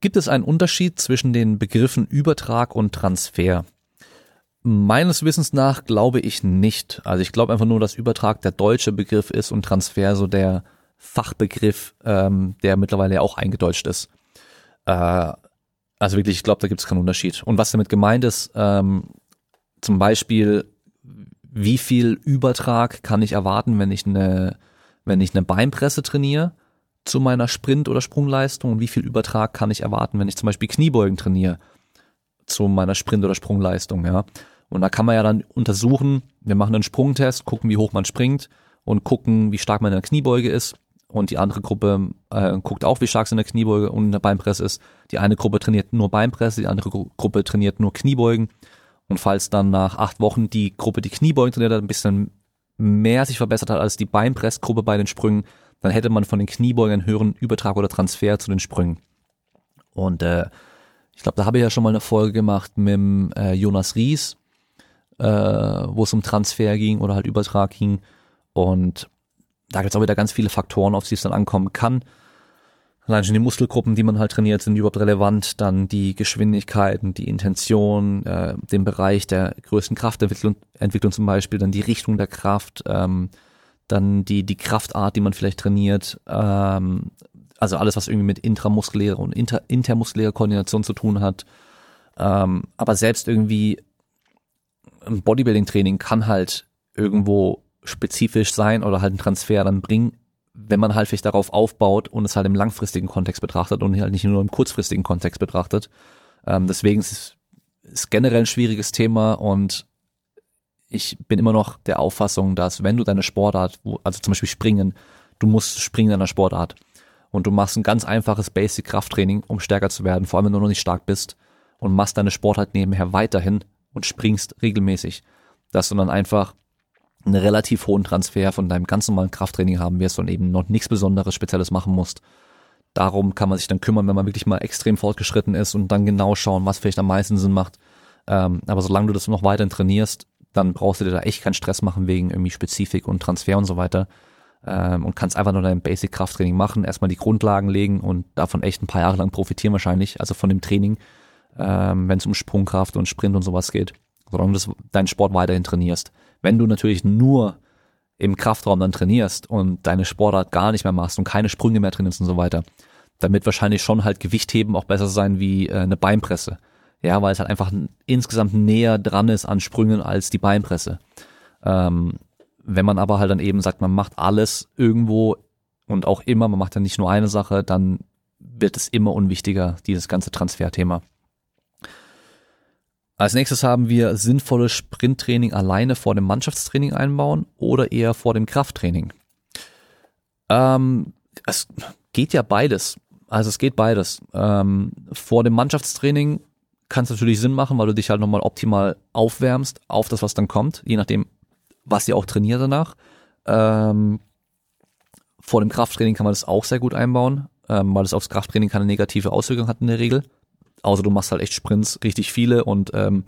Speaker 1: Gibt es einen Unterschied zwischen den Begriffen Übertrag und Transfer? Meines Wissens nach glaube ich nicht. Also ich glaube einfach nur, dass Übertrag der deutsche Begriff ist und Transfer so der Fachbegriff, ähm, der mittlerweile ja auch eingedeutscht ist. Äh, also wirklich, ich glaube, da gibt es keinen Unterschied. Und was damit gemeint ist, ähm, zum Beispiel, wie viel Übertrag kann ich erwarten, wenn ich eine, wenn ich eine Beinpresse trainiere zu meiner Sprint- oder Sprungleistung und wie viel Übertrag kann ich erwarten, wenn ich zum Beispiel Kniebeugen trainiere zu meiner Sprint- oder Sprungleistung, ja. Und da kann man ja dann untersuchen, wir machen einen Sprungtest, gucken, wie hoch man springt und gucken, wie stark man in der Kniebeuge ist und die andere Gruppe äh, guckt auch, wie stark sie in der Kniebeuge und in der Beinpresse ist. Die eine Gruppe trainiert nur Beinpresse, die andere Gruppe trainiert nur Kniebeugen. Und falls dann nach acht Wochen die Gruppe, die Kniebeugen trainiert hat, ein bisschen mehr sich verbessert hat als die Beinpressgruppe bei den Sprüngen, dann hätte man von den Kniebeugen einen höheren Übertrag oder Transfer zu den Sprüngen. Und äh, ich glaube, da habe ich ja schon mal eine Folge gemacht mit dem, äh, Jonas Ries, äh, wo es um Transfer ging oder halt Übertrag ging. Und da gibt es auch wieder ganz viele Faktoren, auf die es dann ankommen kann. Allein schon die Muskelgruppen, die man halt trainiert, sind überhaupt relevant. Dann die Geschwindigkeiten, die Intention, äh, den Bereich der größten Kraftentwicklung Entwicklung zum Beispiel, dann die Richtung der Kraft, ähm, dann die, die Kraftart, die man vielleicht trainiert. Ähm, also alles, was irgendwie mit intramuskulärer und inter, intermuskulärer Koordination zu tun hat. Ähm, aber selbst irgendwie ein Bodybuilding-Training kann halt irgendwo spezifisch sein oder halt einen Transfer dann bringen, wenn man halt vielleicht darauf aufbaut und es halt im langfristigen Kontext betrachtet und halt nicht nur im kurzfristigen Kontext betrachtet. Ähm, deswegen ist es ist generell ein schwieriges Thema und ich bin immer noch der Auffassung, dass wenn du deine Sportart, also zum Beispiel Springen, du musst springen in deiner Sportart und du machst ein ganz einfaches Basic Krafttraining, um stärker zu werden, vor allem wenn du noch nicht stark bist und machst deine Sportart nebenher weiterhin, und springst regelmäßig, dass du dann einfach einen relativ hohen Transfer von deinem ganz normalen Krafttraining haben wirst und eben noch nichts Besonderes Spezielles machen musst. Darum kann man sich dann kümmern, wenn man wirklich mal extrem fortgeschritten ist und dann genau schauen, was vielleicht am meisten Sinn macht. Ähm, aber solange du das noch weiterhin trainierst, dann brauchst du dir da echt keinen Stress machen wegen irgendwie Spezifik und Transfer und so weiter. Ähm, und kannst einfach nur dein Basic-Krafttraining machen, erstmal die Grundlagen legen und davon echt ein paar Jahre lang profitieren wahrscheinlich, also von dem Training, ähm, wenn es um Sprungkraft und Sprint und sowas geht, solange du deinen Sport weiterhin trainierst. Wenn du natürlich nur im Kraftraum dann trainierst und deine Sportart gar nicht mehr machst und keine Sprünge mehr trainierst und so weiter, wird wahrscheinlich schon halt Gewichtheben auch besser sein wie äh, eine Beinpresse. Ja, weil es halt einfach insgesamt näher dran ist an Sprüngen als die Beinpresse. Ähm, wenn man aber halt dann eben sagt, man macht alles irgendwo und auch immer, man macht ja nicht nur eine Sache, dann wird es immer unwichtiger, dieses ganze Transferthema. Als nächstes haben wir sinnvolles Sprinttraining alleine vor dem Mannschaftstraining einbauen oder eher vor dem Krafttraining. Ähm, es geht ja beides. Also es geht beides. Ähm, vor dem Mannschaftstraining kann es natürlich Sinn machen, weil du dich halt nochmal optimal aufwärmst auf das, was dann kommt, je nachdem, was ihr auch trainiert danach. Ähm, vor dem Krafttraining kann man das auch sehr gut einbauen, ähm, weil es aufs Krafttraining keine negative Auswirkung hat in der Regel. Außer du machst halt echt Sprints, richtig viele und ähm,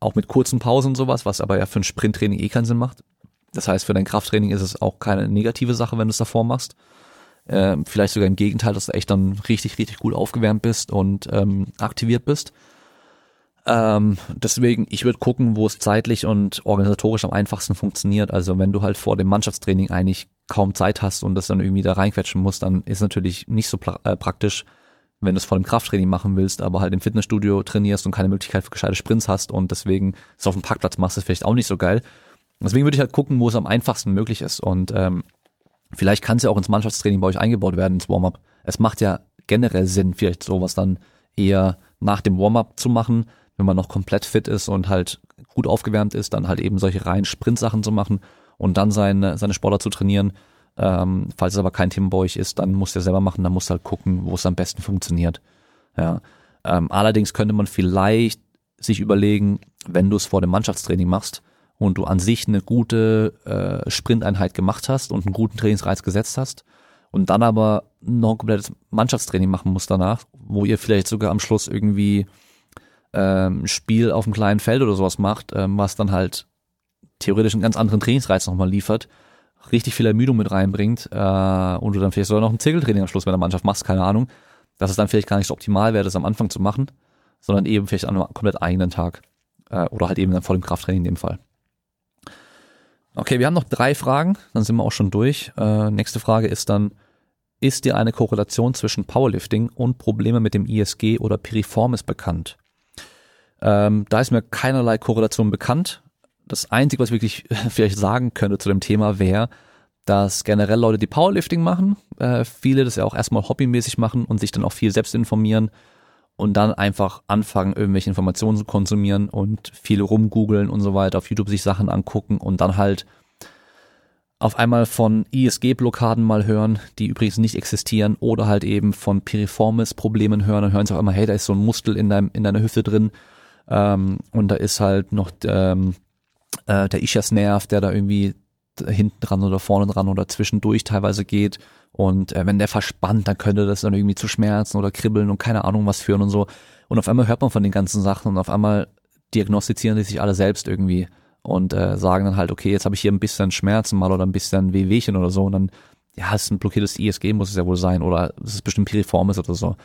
Speaker 1: auch mit kurzen Pausen und sowas, was aber ja für ein Sprinttraining eh keinen Sinn macht. Das heißt, für dein Krafttraining ist es auch keine negative Sache, wenn du es davor machst. Ähm, vielleicht sogar im Gegenteil, dass du echt dann richtig, richtig gut aufgewärmt bist und ähm, aktiviert bist. Ähm, deswegen, ich würde gucken, wo es zeitlich und organisatorisch am einfachsten funktioniert. Also wenn du halt vor dem Mannschaftstraining eigentlich kaum Zeit hast und das dann irgendwie da reinquetschen musst, dann ist natürlich nicht so pra äh, praktisch, wenn du es vor dem Krafttraining machen willst, aber halt im Fitnessstudio trainierst und keine Möglichkeit für gescheite Sprints hast und deswegen es auf dem Parkplatz machst, ist vielleicht auch nicht so geil. Deswegen würde ich halt gucken, wo es am einfachsten möglich ist und ähm, vielleicht kann es ja auch ins Mannschaftstraining bei euch eingebaut werden, ins Warm-up. Es macht ja generell Sinn, vielleicht sowas dann eher nach dem Warm-up zu machen, wenn man noch komplett fit ist und halt gut aufgewärmt ist, dann halt eben solche reinen Sprintsachen zu machen und dann seine, seine Sportler zu trainieren. Ähm, falls es aber kein Thema bei euch ist, dann muss ihr selber machen, dann muss halt gucken, wo es am besten funktioniert. Ja. Ähm, allerdings könnte man vielleicht sich überlegen, wenn du es vor dem Mannschaftstraining machst und du an sich eine gute äh, Sprinteinheit gemacht hast und einen guten Trainingsreiz gesetzt hast und dann aber noch ein komplettes Mannschaftstraining machen musst danach, wo ihr vielleicht sogar am Schluss irgendwie ähm, Spiel auf einem kleinen Feld oder sowas macht, ähm, was dann halt theoretisch einen ganz anderen Trainingsreiz nochmal liefert, richtig viel Ermüdung mit reinbringt äh, und du dann vielleicht sogar noch ein Zirkeltraining am Schluss mit der Mannschaft machst, keine Ahnung, dass es dann vielleicht gar nicht so optimal wäre, das am Anfang zu machen, sondern eben vielleicht an einem komplett eigenen Tag äh, oder halt eben dann vor dem Krafttraining in dem Fall. Okay, wir haben noch drei Fragen, dann sind wir auch schon durch. Äh, nächste Frage ist dann, ist dir eine Korrelation zwischen Powerlifting und Probleme mit dem ISG oder Piriformis bekannt? Ähm, da ist mir keinerlei Korrelation bekannt. Das Einzige, was ich wirklich vielleicht sagen könnte zu dem Thema, wäre, dass generell Leute, die Powerlifting machen, äh, viele das ja auch erstmal hobbymäßig machen und sich dann auch viel selbst informieren und dann einfach anfangen, irgendwelche Informationen zu konsumieren und viel rumgoogeln und so weiter, auf YouTube sich Sachen angucken und dann halt auf einmal von ISG-Blockaden mal hören, die übrigens nicht existieren, oder halt eben von Piriformis-Problemen hören, dann hören sie auf einmal, hey, da ist so ein Muskel in, deinem, in deiner Hüfte drin, ähm, und da ist halt noch ähm, äh, der Ischias-Nerv, der da irgendwie hinten dran oder vorne dran oder zwischendurch teilweise geht. Und äh, wenn der verspannt, dann könnte das dann irgendwie zu Schmerzen oder Kribbeln und keine Ahnung was führen und so. Und auf einmal hört man von den ganzen Sachen und auf einmal diagnostizieren die sich alle selbst irgendwie und äh, sagen dann halt, okay, jetzt habe ich hier ein bisschen Schmerzen mal oder ein bisschen Wehwehchen oder so und dann, ja, es ist ein blockiertes ISG, muss es ja wohl sein oder es ist bestimmt Piriformis oder so.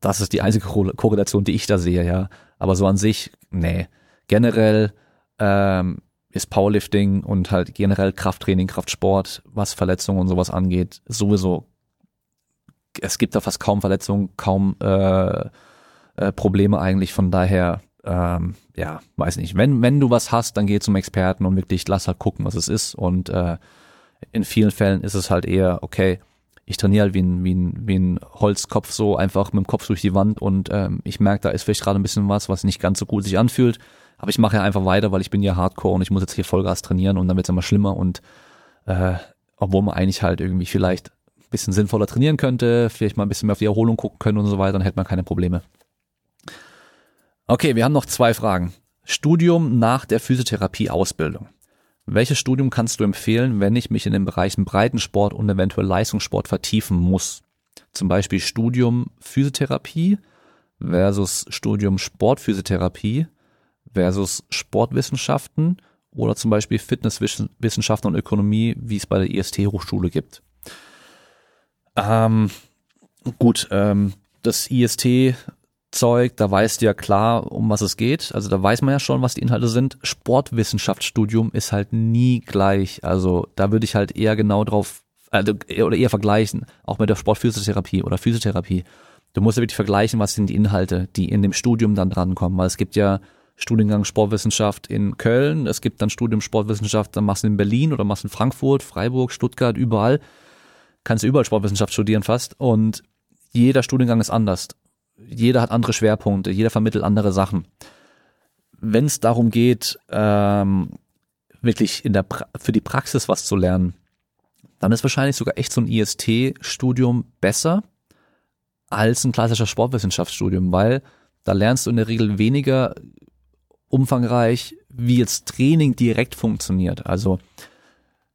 Speaker 1: Das ist die einzige Korrelation, die ich da sehe, ja. Aber so an sich, nee. Generell ähm, ist Powerlifting und halt generell Krafttraining, Kraftsport, was Verletzungen und sowas angeht, sowieso. Es gibt da fast kaum Verletzungen, kaum äh, äh, Probleme eigentlich. Von daher, ähm, ja, weiß nicht. Wenn wenn du was hast, dann geh zum Experten und wirklich lass halt gucken, was es ist. Und äh, in vielen Fällen ist es halt eher okay ich trainiere halt wie ein, wie ein, wie ein Holzkopf so einfach mit dem Kopf durch die Wand und ähm, ich merke, da ist vielleicht gerade ein bisschen was, was nicht ganz so gut sich anfühlt. Aber ich mache ja einfach weiter, weil ich bin ja Hardcore und ich muss jetzt hier Vollgas trainieren und dann wird es immer schlimmer und äh, obwohl man eigentlich halt irgendwie vielleicht ein bisschen sinnvoller trainieren könnte, vielleicht mal ein bisschen mehr auf die Erholung gucken können und so weiter, dann hätte man keine Probleme. Okay, wir haben noch zwei Fragen. Studium nach der Physiotherapie-Ausbildung. Welches Studium kannst du empfehlen, wenn ich mich in den Bereichen Breitensport und eventuell Leistungssport vertiefen muss? Zum Beispiel Studium Physiotherapie versus Studium Sportphysiotherapie versus Sportwissenschaften oder zum Beispiel Fitnesswissenschaften und Ökonomie, wie es bei der IST-Hochschule gibt. Ähm, gut, ähm, das IST-Zeug, da weißt du ja klar, um was es geht. Also da weiß man ja schon, was die Inhalte sind. Sportwissenschaftsstudium ist halt nie gleich. Also da würde ich halt eher genau drauf, also, oder eher vergleichen, auch mit der Sportphysiotherapie oder Physiotherapie. Du musst ja wirklich vergleichen, was sind die Inhalte, die in dem Studium dann drankommen. Weil es gibt ja Studiengang Sportwissenschaft in Köln, es gibt dann Studium Sportwissenschaft, dann machst du in Berlin oder machst in Frankfurt, Freiburg, Stuttgart, überall. Kannst du überall Sportwissenschaft studieren fast und jeder Studiengang ist anders. Jeder hat andere Schwerpunkte, jeder vermittelt andere Sachen. Wenn es darum geht, ähm, wirklich in der pra für die Praxis was zu lernen, dann ist wahrscheinlich sogar echt so ein IST-Studium besser als ein klassischer Sportwissenschaftsstudium, weil da lernst du in der Regel weniger umfangreich, wie jetzt Training direkt funktioniert. Also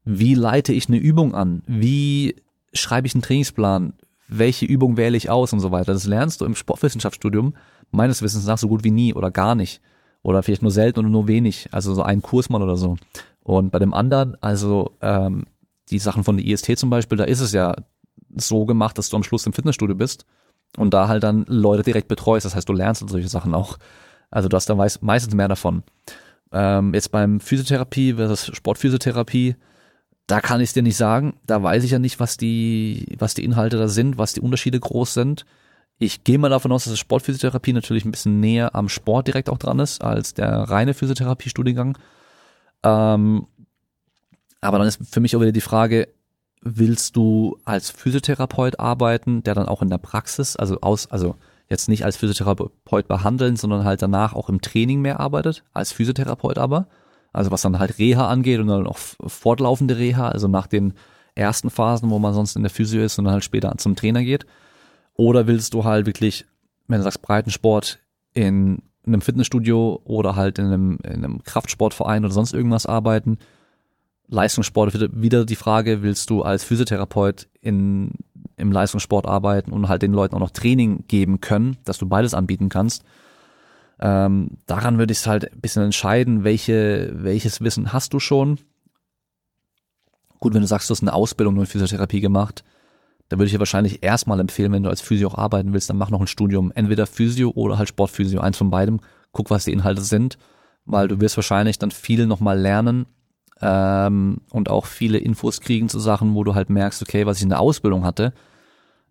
Speaker 1: wie leite ich eine Übung an? Wie schreibe ich einen Trainingsplan? Welche Übung wähle ich aus und so weiter? Das lernst du im Sportwissenschaftsstudium meines Wissens nach so gut wie nie oder gar nicht. Oder vielleicht nur selten oder nur wenig. Also so einen Kurs mal oder so. Und bei dem anderen, also ähm, die Sachen von der IST zum Beispiel, da ist es ja so gemacht, dass du am Schluss im Fitnessstudio bist und da halt dann Leute direkt betreust. Das heißt, du lernst solche Sachen auch. Also du hast da meistens mehr davon. Ähm, jetzt beim Physiotherapie versus Sportphysiotherapie, da kann ich es dir nicht sagen. Da weiß ich ja nicht, was die, was die Inhalte da sind, was die Unterschiede groß sind. Ich gehe mal davon aus, dass Sportphysiotherapie natürlich ein bisschen näher am Sport direkt auch dran ist, als der reine Physiotherapie-Studiengang. Ähm, aber dann ist für mich auch wieder die Frage, willst du als Physiotherapeut arbeiten, der dann auch in der Praxis, also aus, also jetzt nicht als Physiotherapeut behandeln, sondern halt danach auch im Training mehr arbeitet, als Physiotherapeut aber. Also was dann halt Reha angeht und dann auch fortlaufende Reha, also nach den ersten Phasen, wo man sonst in der Physio ist und dann halt später zum Trainer geht. Oder willst du halt wirklich, wenn du sagst Breitensport, in einem Fitnessstudio oder halt in einem, in einem Kraftsportverein oder sonst irgendwas arbeiten? Leistungssport wieder die Frage, willst du als Physiotherapeut in im Leistungssport arbeiten und halt den Leuten auch noch Training geben können, dass du beides anbieten kannst. Ähm, daran würde ich es halt ein bisschen entscheiden, welche, welches Wissen hast du schon. Gut, wenn du sagst, du hast eine Ausbildung nur in Physiotherapie gemacht, dann würde ich dir wahrscheinlich erstmal empfehlen, wenn du als Physio auch arbeiten willst, dann mach noch ein Studium. Entweder Physio oder halt Sportphysio, eins von beidem. Guck, was die Inhalte sind, weil du wirst wahrscheinlich dann viel nochmal lernen, ähm, und auch viele Infos kriegen zu Sachen, wo du halt merkst, okay, was ich in der Ausbildung hatte,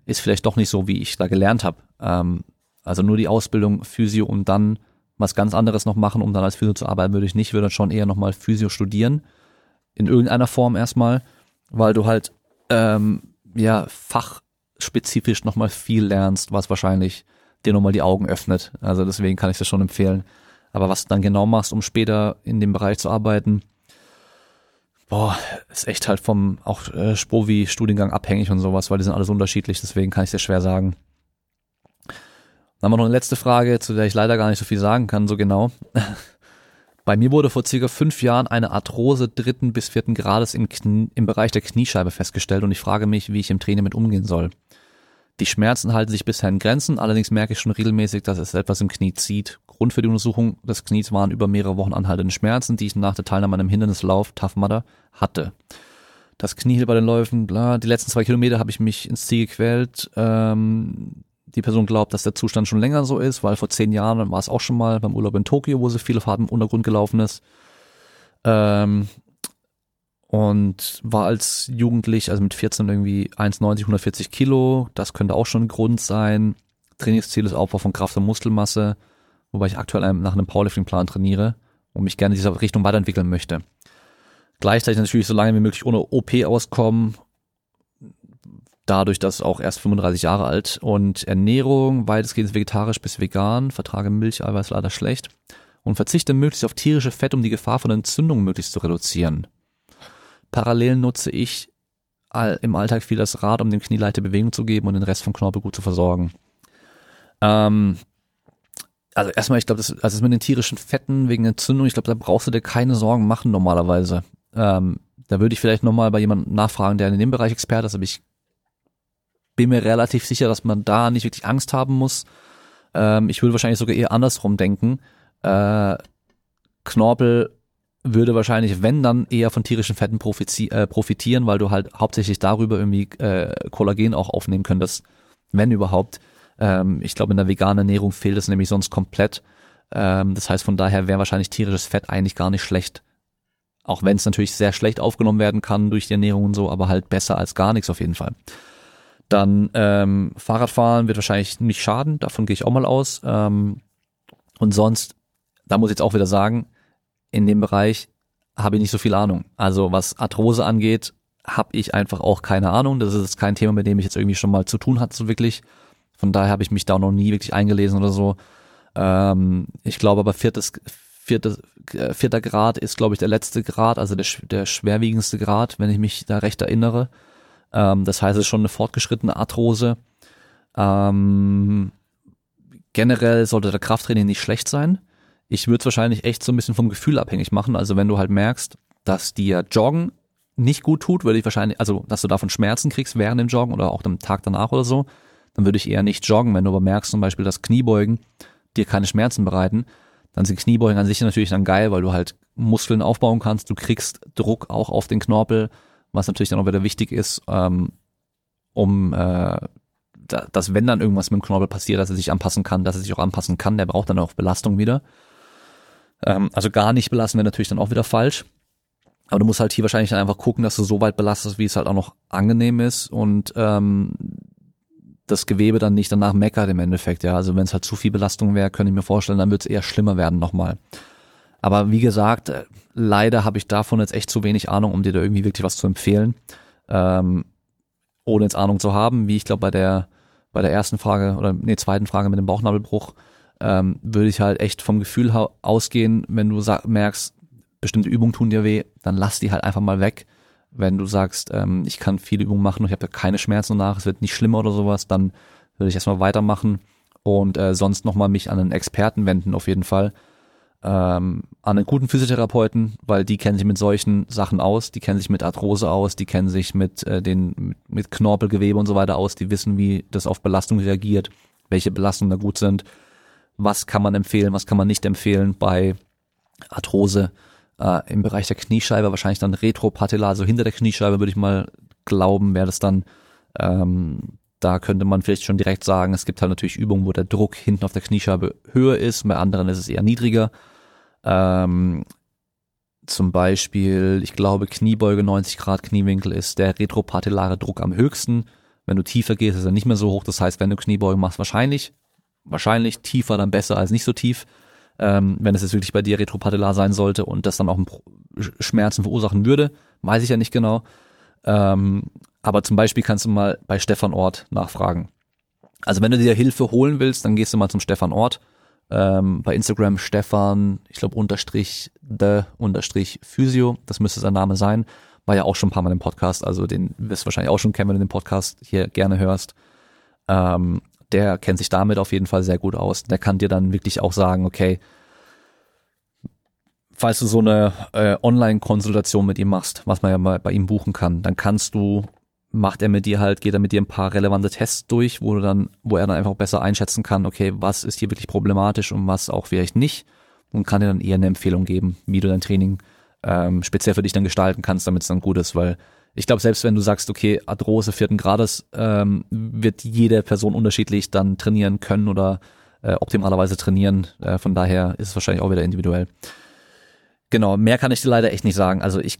Speaker 1: ist vielleicht doch nicht so, wie ich da gelernt habe. Ähm, also nur die Ausbildung Physio und dann was ganz anderes noch machen, um dann als Physio zu arbeiten, würde ich nicht, würde schon eher nochmal Physio studieren, in irgendeiner Form erstmal, weil du halt ähm, ja fachspezifisch nochmal viel lernst, was wahrscheinlich dir nochmal die Augen öffnet. Also deswegen kann ich das schon empfehlen. Aber was du dann genau machst, um später in dem Bereich zu arbeiten, boah, ist echt halt vom auch äh, Spovi-Studiengang abhängig und sowas, weil die sind alles unterschiedlich, deswegen kann ich dir schwer sagen. Dann haben wir noch eine letzte Frage, zu der ich leider gar nicht so viel sagen kann, so genau. Bei mir wurde vor circa fünf Jahren eine Arthrose dritten bis vierten Grades im, Knie, im Bereich der Kniescheibe festgestellt und ich frage mich, wie ich im Training mit umgehen soll. Die Schmerzen halten sich bisher in Grenzen, allerdings merke ich schon regelmäßig, dass es etwas im Knie zieht. Grund für die Untersuchung des Knies waren über mehrere Wochen anhaltende Schmerzen, die ich nach der Teilnahme an einem Hindernislauf Tough Mudder hatte. Das Knie hielt bei den Läufen, bla, die letzten zwei Kilometer habe ich mich ins Ziel gequält. Ähm, die Person glaubt, dass der Zustand schon länger so ist, weil vor zehn Jahren war es auch schon mal beim Urlaub in Tokio, wo sie viele Fahrten im Untergrund gelaufen ist. Ähm, und war als Jugendlich, also mit 14 irgendwie 1,90, 140 Kilo. Das könnte auch schon ein Grund sein. Trainingsziel ist Aufbau von Kraft und Muskelmasse wobei ich aktuell nach einem Powerlifting-Plan trainiere und mich gerne in dieser Richtung weiterentwickeln möchte. Gleichzeitig natürlich so lange wie möglich ohne OP auskommen, dadurch, dass auch erst 35 Jahre alt und Ernährung weitestgehend vegetarisch bis vegan, vertrage Milch, Eiweiß leider schlecht und verzichte möglichst auf tierische Fett, um die Gefahr von Entzündungen möglichst zu reduzieren. Parallel nutze ich im Alltag viel das Rad, um dem Knie leichte Bewegung zu geben und den Rest vom Knorpel gut zu versorgen. Ähm, also erstmal, ich glaube, das, also das mit den tierischen Fetten wegen Entzündung, ich glaube, da brauchst du dir keine Sorgen machen normalerweise. Ähm, da würde ich vielleicht nochmal bei jemandem nachfragen, der in dem Bereich Experte ist, aber ich bin mir relativ sicher, dass man da nicht wirklich Angst haben muss. Ähm, ich würde wahrscheinlich sogar eher andersrum denken. Äh, Knorpel würde wahrscheinlich, wenn dann, eher von tierischen Fetten äh, profitieren, weil du halt hauptsächlich darüber irgendwie äh, Kollagen auch aufnehmen könntest, wenn überhaupt. Ähm, ich glaube, in der veganen Ernährung fehlt es nämlich sonst komplett. Ähm, das heißt, von daher wäre wahrscheinlich tierisches Fett eigentlich gar nicht schlecht. Auch wenn es natürlich sehr schlecht aufgenommen werden kann durch die Ernährung und so, aber halt besser als gar nichts auf jeden Fall. Dann ähm, Fahrradfahren wird wahrscheinlich nicht schaden, davon gehe ich auch mal aus. Ähm, und sonst, da muss ich jetzt auch wieder sagen, in dem Bereich habe ich nicht so viel Ahnung. Also was Arthrose angeht, habe ich einfach auch keine Ahnung. Das ist kein Thema, mit dem ich jetzt irgendwie schon mal zu tun hatte, so wirklich. Von daher habe ich mich da noch nie wirklich eingelesen oder so. Ähm, ich glaube aber viertes, viertes, äh, vierter Grad ist, glaube ich, der letzte Grad, also der, der schwerwiegendste Grad, wenn ich mich da recht erinnere. Ähm, das heißt, es ist schon eine fortgeschrittene Arthrose. Ähm, generell sollte der Krafttraining nicht schlecht sein. Ich würde es wahrscheinlich echt so ein bisschen vom Gefühl abhängig machen. Also wenn du halt merkst, dass dir Joggen nicht gut tut, würde ich wahrscheinlich, also dass du davon Schmerzen kriegst während dem Joggen oder auch dem Tag danach oder so, dann würde ich eher nicht joggen. Wenn du aber merkst zum Beispiel, dass Kniebeugen dir keine Schmerzen bereiten, dann sind Kniebeugen an sich natürlich dann geil, weil du halt Muskeln aufbauen kannst, du kriegst Druck auch auf den Knorpel, was natürlich dann auch wieder wichtig ist, ähm, um äh, dass wenn dann irgendwas mit dem Knorpel passiert, dass er sich anpassen kann, dass er sich auch anpassen kann, der braucht dann auch Belastung wieder. Ähm, also gar nicht belassen wäre natürlich dann auch wieder falsch. Aber du musst halt hier wahrscheinlich dann einfach gucken, dass du so weit belastest, wie es halt auch noch angenehm ist und ähm, das Gewebe dann nicht danach meckert im Endeffekt. Ja, also wenn es halt zu viel Belastung wäre, könnte ich mir vorstellen, dann wird es eher schlimmer werden nochmal. Aber wie gesagt, äh, leider habe ich davon jetzt echt zu wenig Ahnung, um dir da irgendwie wirklich was zu empfehlen. Ähm, ohne jetzt Ahnung zu haben, wie ich glaube bei der bei der ersten Frage oder nee, zweiten Frage mit dem Bauchnabelbruch, ähm, würde ich halt echt vom Gefühl ausgehen, wenn du merkst, bestimmte Übungen tun dir weh, dann lass die halt einfach mal weg. Wenn du sagst, ähm, ich kann viele Übungen machen und ich habe da keine Schmerzen nach, es wird nicht schlimmer oder sowas, dann würde ich erstmal weitermachen und äh, sonst nochmal mich an einen Experten wenden auf jeden Fall. Ähm, an einen guten Physiotherapeuten, weil die kennen sich mit solchen Sachen aus, die kennen sich mit Arthrose aus, die kennen sich mit äh, den mit Knorpelgewebe und so weiter aus, die wissen, wie das auf Belastung reagiert, welche Belastungen da gut sind was kann man empfehlen, was kann man nicht empfehlen bei Arthrose äh, im Bereich der Kniescheibe, wahrscheinlich dann retropatellar, also hinter der Kniescheibe würde ich mal glauben, wäre das dann, ähm, da könnte man vielleicht schon direkt sagen, es gibt halt natürlich Übungen, wo der Druck hinten auf der Kniescheibe höher ist, bei anderen ist es eher niedriger. Ähm, zum Beispiel, ich glaube, Kniebeuge 90 Grad Kniewinkel ist der retropatellare Druck am höchsten. Wenn du tiefer gehst, ist er nicht mehr so hoch. Das heißt, wenn du Kniebeugen machst, wahrscheinlich wahrscheinlich tiefer dann besser als nicht so tief, ähm, wenn es jetzt wirklich bei dir retropatellar sein sollte und das dann auch Schmerzen verursachen würde, weiß ich ja nicht genau. Ähm, aber zum Beispiel kannst du mal bei Stefan Ort nachfragen. Also wenn du dir Hilfe holen willst, dann gehst du mal zum Stefan Ort. Ähm, bei Instagram Stefan, ich glaube unterstrich the unterstrich Physio, das müsste sein Name sein. War ja auch schon ein paar Mal im Podcast, also den wirst du wahrscheinlich auch schon kennen, wenn du den Podcast hier gerne hörst. Ähm, der kennt sich damit auf jeden Fall sehr gut aus. Der kann dir dann wirklich auch sagen, okay, falls du so eine äh, Online-Konsultation mit ihm machst, was man ja mal bei ihm buchen kann, dann kannst du, macht er mit dir halt, geht er mit dir ein paar relevante Tests durch, wo du dann, wo er dann einfach besser einschätzen kann, okay, was ist hier wirklich problematisch und was auch vielleicht nicht und kann dir dann eher eine Empfehlung geben, wie du dein Training ähm, speziell für dich dann gestalten kannst, damit es dann gut ist, weil ich glaube, selbst wenn du sagst, okay, Arthrose vierten Grades, ähm, wird jede Person unterschiedlich dann trainieren können oder äh, optimalerweise trainieren. Äh, von daher ist es wahrscheinlich auch wieder individuell. Genau, mehr kann ich dir leider echt nicht sagen. Also ich,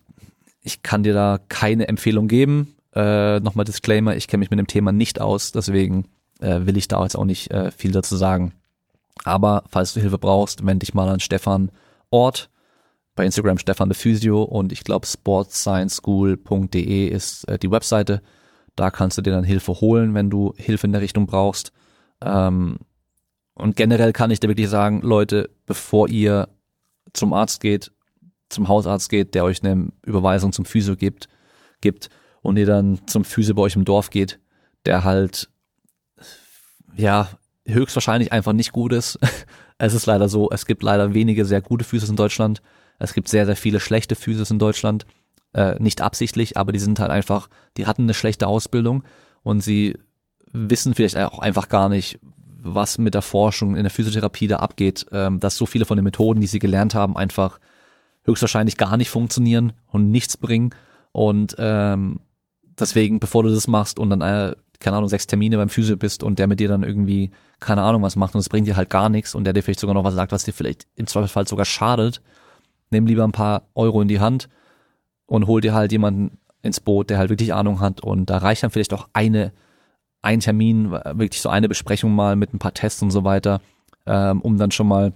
Speaker 1: ich kann dir da keine Empfehlung geben. Äh, Nochmal Disclaimer, ich kenne mich mit dem Thema nicht aus, deswegen äh, will ich da jetzt auch nicht äh, viel dazu sagen. Aber falls du Hilfe brauchst, wende dich mal an Stefan Ort bei Instagram Stefan de Physio und ich glaube sportscienceschool.de ist äh, die Webseite. Da kannst du dir dann Hilfe holen, wenn du Hilfe in der Richtung brauchst. Ähm, und generell kann ich dir wirklich sagen, Leute, bevor ihr zum Arzt geht, zum Hausarzt geht, der euch eine Überweisung zum Physio gibt, gibt und ihr dann zum Physio bei euch im Dorf geht, der halt ja höchstwahrscheinlich einfach nicht gut ist, Es ist leider so, es gibt leider wenige sehr gute Physis in Deutschland. Es gibt sehr, sehr viele schlechte Physis in Deutschland. Äh, nicht absichtlich, aber die sind halt einfach, die hatten eine schlechte Ausbildung und sie wissen vielleicht auch einfach gar nicht, was mit der Forschung in der Physiotherapie da abgeht, ähm, dass so viele von den Methoden, die sie gelernt haben, einfach höchstwahrscheinlich gar nicht funktionieren und nichts bringen. Und ähm, deswegen, bevor du das machst und dann, äh, keine Ahnung, sechs Termine beim Physio bist und der mit dir dann irgendwie, keine Ahnung, was macht und es bringt dir halt gar nichts und der dir vielleicht sogar noch was sagt, was dir vielleicht im Zweifelsfall sogar schadet, nimm lieber ein paar Euro in die Hand und hol dir halt jemanden ins Boot, der halt wirklich Ahnung hat und da reicht dann vielleicht auch eine ein Termin, wirklich so eine Besprechung mal mit ein paar Tests und so weiter, ähm, um dann schon mal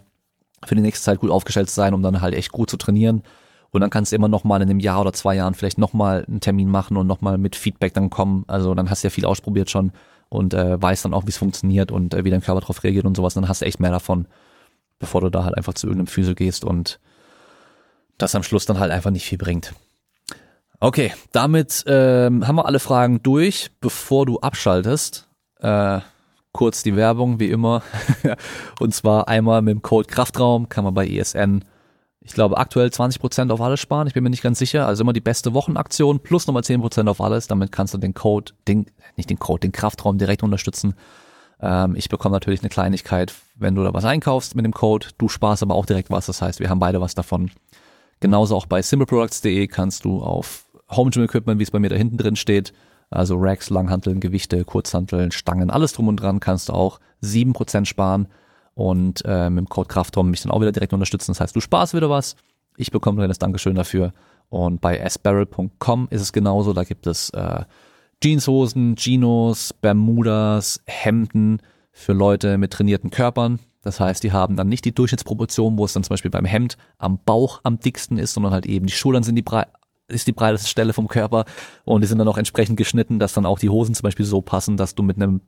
Speaker 1: für die nächste Zeit gut aufgestellt zu sein, um dann halt echt gut zu trainieren. Und dann kannst du immer noch mal in einem Jahr oder zwei Jahren vielleicht noch mal einen Termin machen und noch mal mit Feedback dann kommen. Also dann hast du ja viel ausprobiert schon und äh, weißt dann auch, wie es funktioniert und äh, wie dein Körper darauf reagiert und sowas. Dann hast du echt mehr davon, bevor du da halt einfach zu irgendeinem Physio gehst und das am Schluss dann halt einfach nicht viel bringt. Okay, damit ähm, haben wir alle Fragen durch. Bevor du abschaltest, äh, kurz die Werbung, wie immer. und zwar einmal mit dem Code Kraftraum kann man bei ESN, ich glaube aktuell 20% auf alles sparen. Ich bin mir nicht ganz sicher. Also immer die beste Wochenaktion plus nochmal 10% auf alles. Damit kannst du den Code, den, nicht den Code, den Kraftraum direkt unterstützen. Ähm, ich bekomme natürlich eine Kleinigkeit, wenn du da was einkaufst mit dem Code. Du sparst aber auch direkt was. Das heißt, wir haben beide was davon. Genauso auch bei simpleproducts.de kannst du auf Home Gym Equipment, wie es bei mir da hinten drin steht. Also Racks, Langhanteln, Gewichte, Kurzhanteln, Stangen, alles drum und dran kannst du auch sieben Prozent sparen und äh, mit dem Code Kraftraum mich dann auch wieder direkt unterstützen. Das heißt, du sparst wieder was, ich bekomme dann das Dankeschön dafür. Und bei sbarrel.com ist es genauso, da gibt es äh, Jeanshosen, Chinos, Bermudas, Hemden für Leute mit trainierten Körpern. Das heißt, die haben dann nicht die Durchschnittsproportion, wo es dann zum Beispiel beim Hemd am Bauch am dicksten ist, sondern halt eben die Schultern sind die breit ist die breiteste Stelle vom Körper. Und die sind dann auch entsprechend geschnitten, dass dann auch die Hosen zum Beispiel so passen, dass du mit einem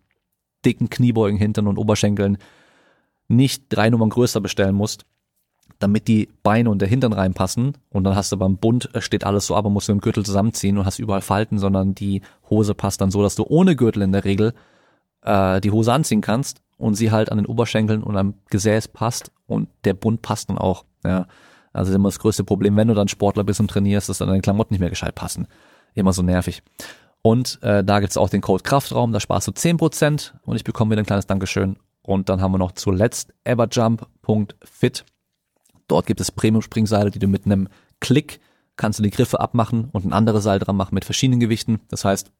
Speaker 1: dicken Kniebeugen, Hintern und Oberschenkeln nicht drei Nummern größer bestellen musst, damit die Beine und der Hintern reinpassen. Und dann hast du beim Bund äh, steht alles so, aber musst du den Gürtel zusammenziehen und hast überall Falten, sondern die Hose passt dann so, dass du ohne Gürtel in der Regel äh, die Hose anziehen kannst und sie halt an den Oberschenkeln und am Gesäß passt und der Bund passt dann auch. Ja. Also immer das größte Problem, wenn du dann Sportler bist und trainierst, dass dann deine Klamotten nicht mehr gescheit passen. Immer so nervig. Und äh, da gibt's auch den Code Kraftraum, da sparst du 10% und ich bekomme wieder ein kleines Dankeschön. Und dann haben wir noch zuletzt everjump.fit. Dort gibt es Premium-Springseile, die du mit einem Klick kannst du die Griffe abmachen und ein anderes Seil dran machen mit verschiedenen Gewichten. Das heißt,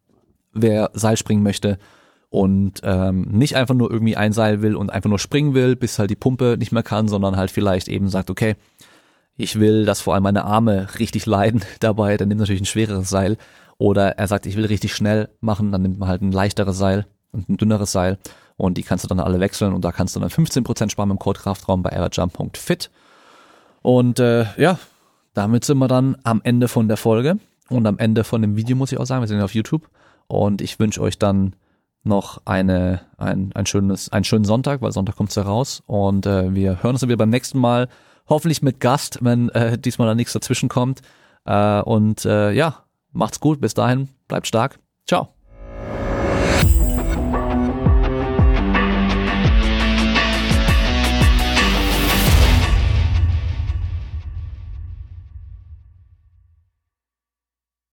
Speaker 1: wer Seil springen möchte und ähm, nicht einfach nur irgendwie ein Seil will und einfach nur springen will, bis halt die Pumpe nicht mehr kann, sondern halt vielleicht eben sagt, okay, ich will, dass vor allem meine Arme richtig leiden dabei, dann nimmt natürlich ein schwereres Seil. Oder er sagt, ich will richtig schnell machen, dann nimmt man halt ein leichteres Seil und ein dünneres Seil. Und die kannst du dann alle wechseln und da kannst du dann 15% sparen dem Code Kraftraum bei everjump.fit. Und äh, ja, damit sind wir dann am Ende von der Folge und am Ende von dem Video muss ich auch sagen, wir sind ja auf YouTube und ich wünsche euch dann noch eine, ein, ein schönes, einen schönen Sonntag, weil Sonntag kommt's ja raus und äh, wir hören uns dann wieder beim nächsten Mal Hoffentlich mit Gast, wenn äh, diesmal da nichts dazwischen kommt. Äh, und äh, ja, macht's gut. Bis dahin, bleibt stark. Ciao.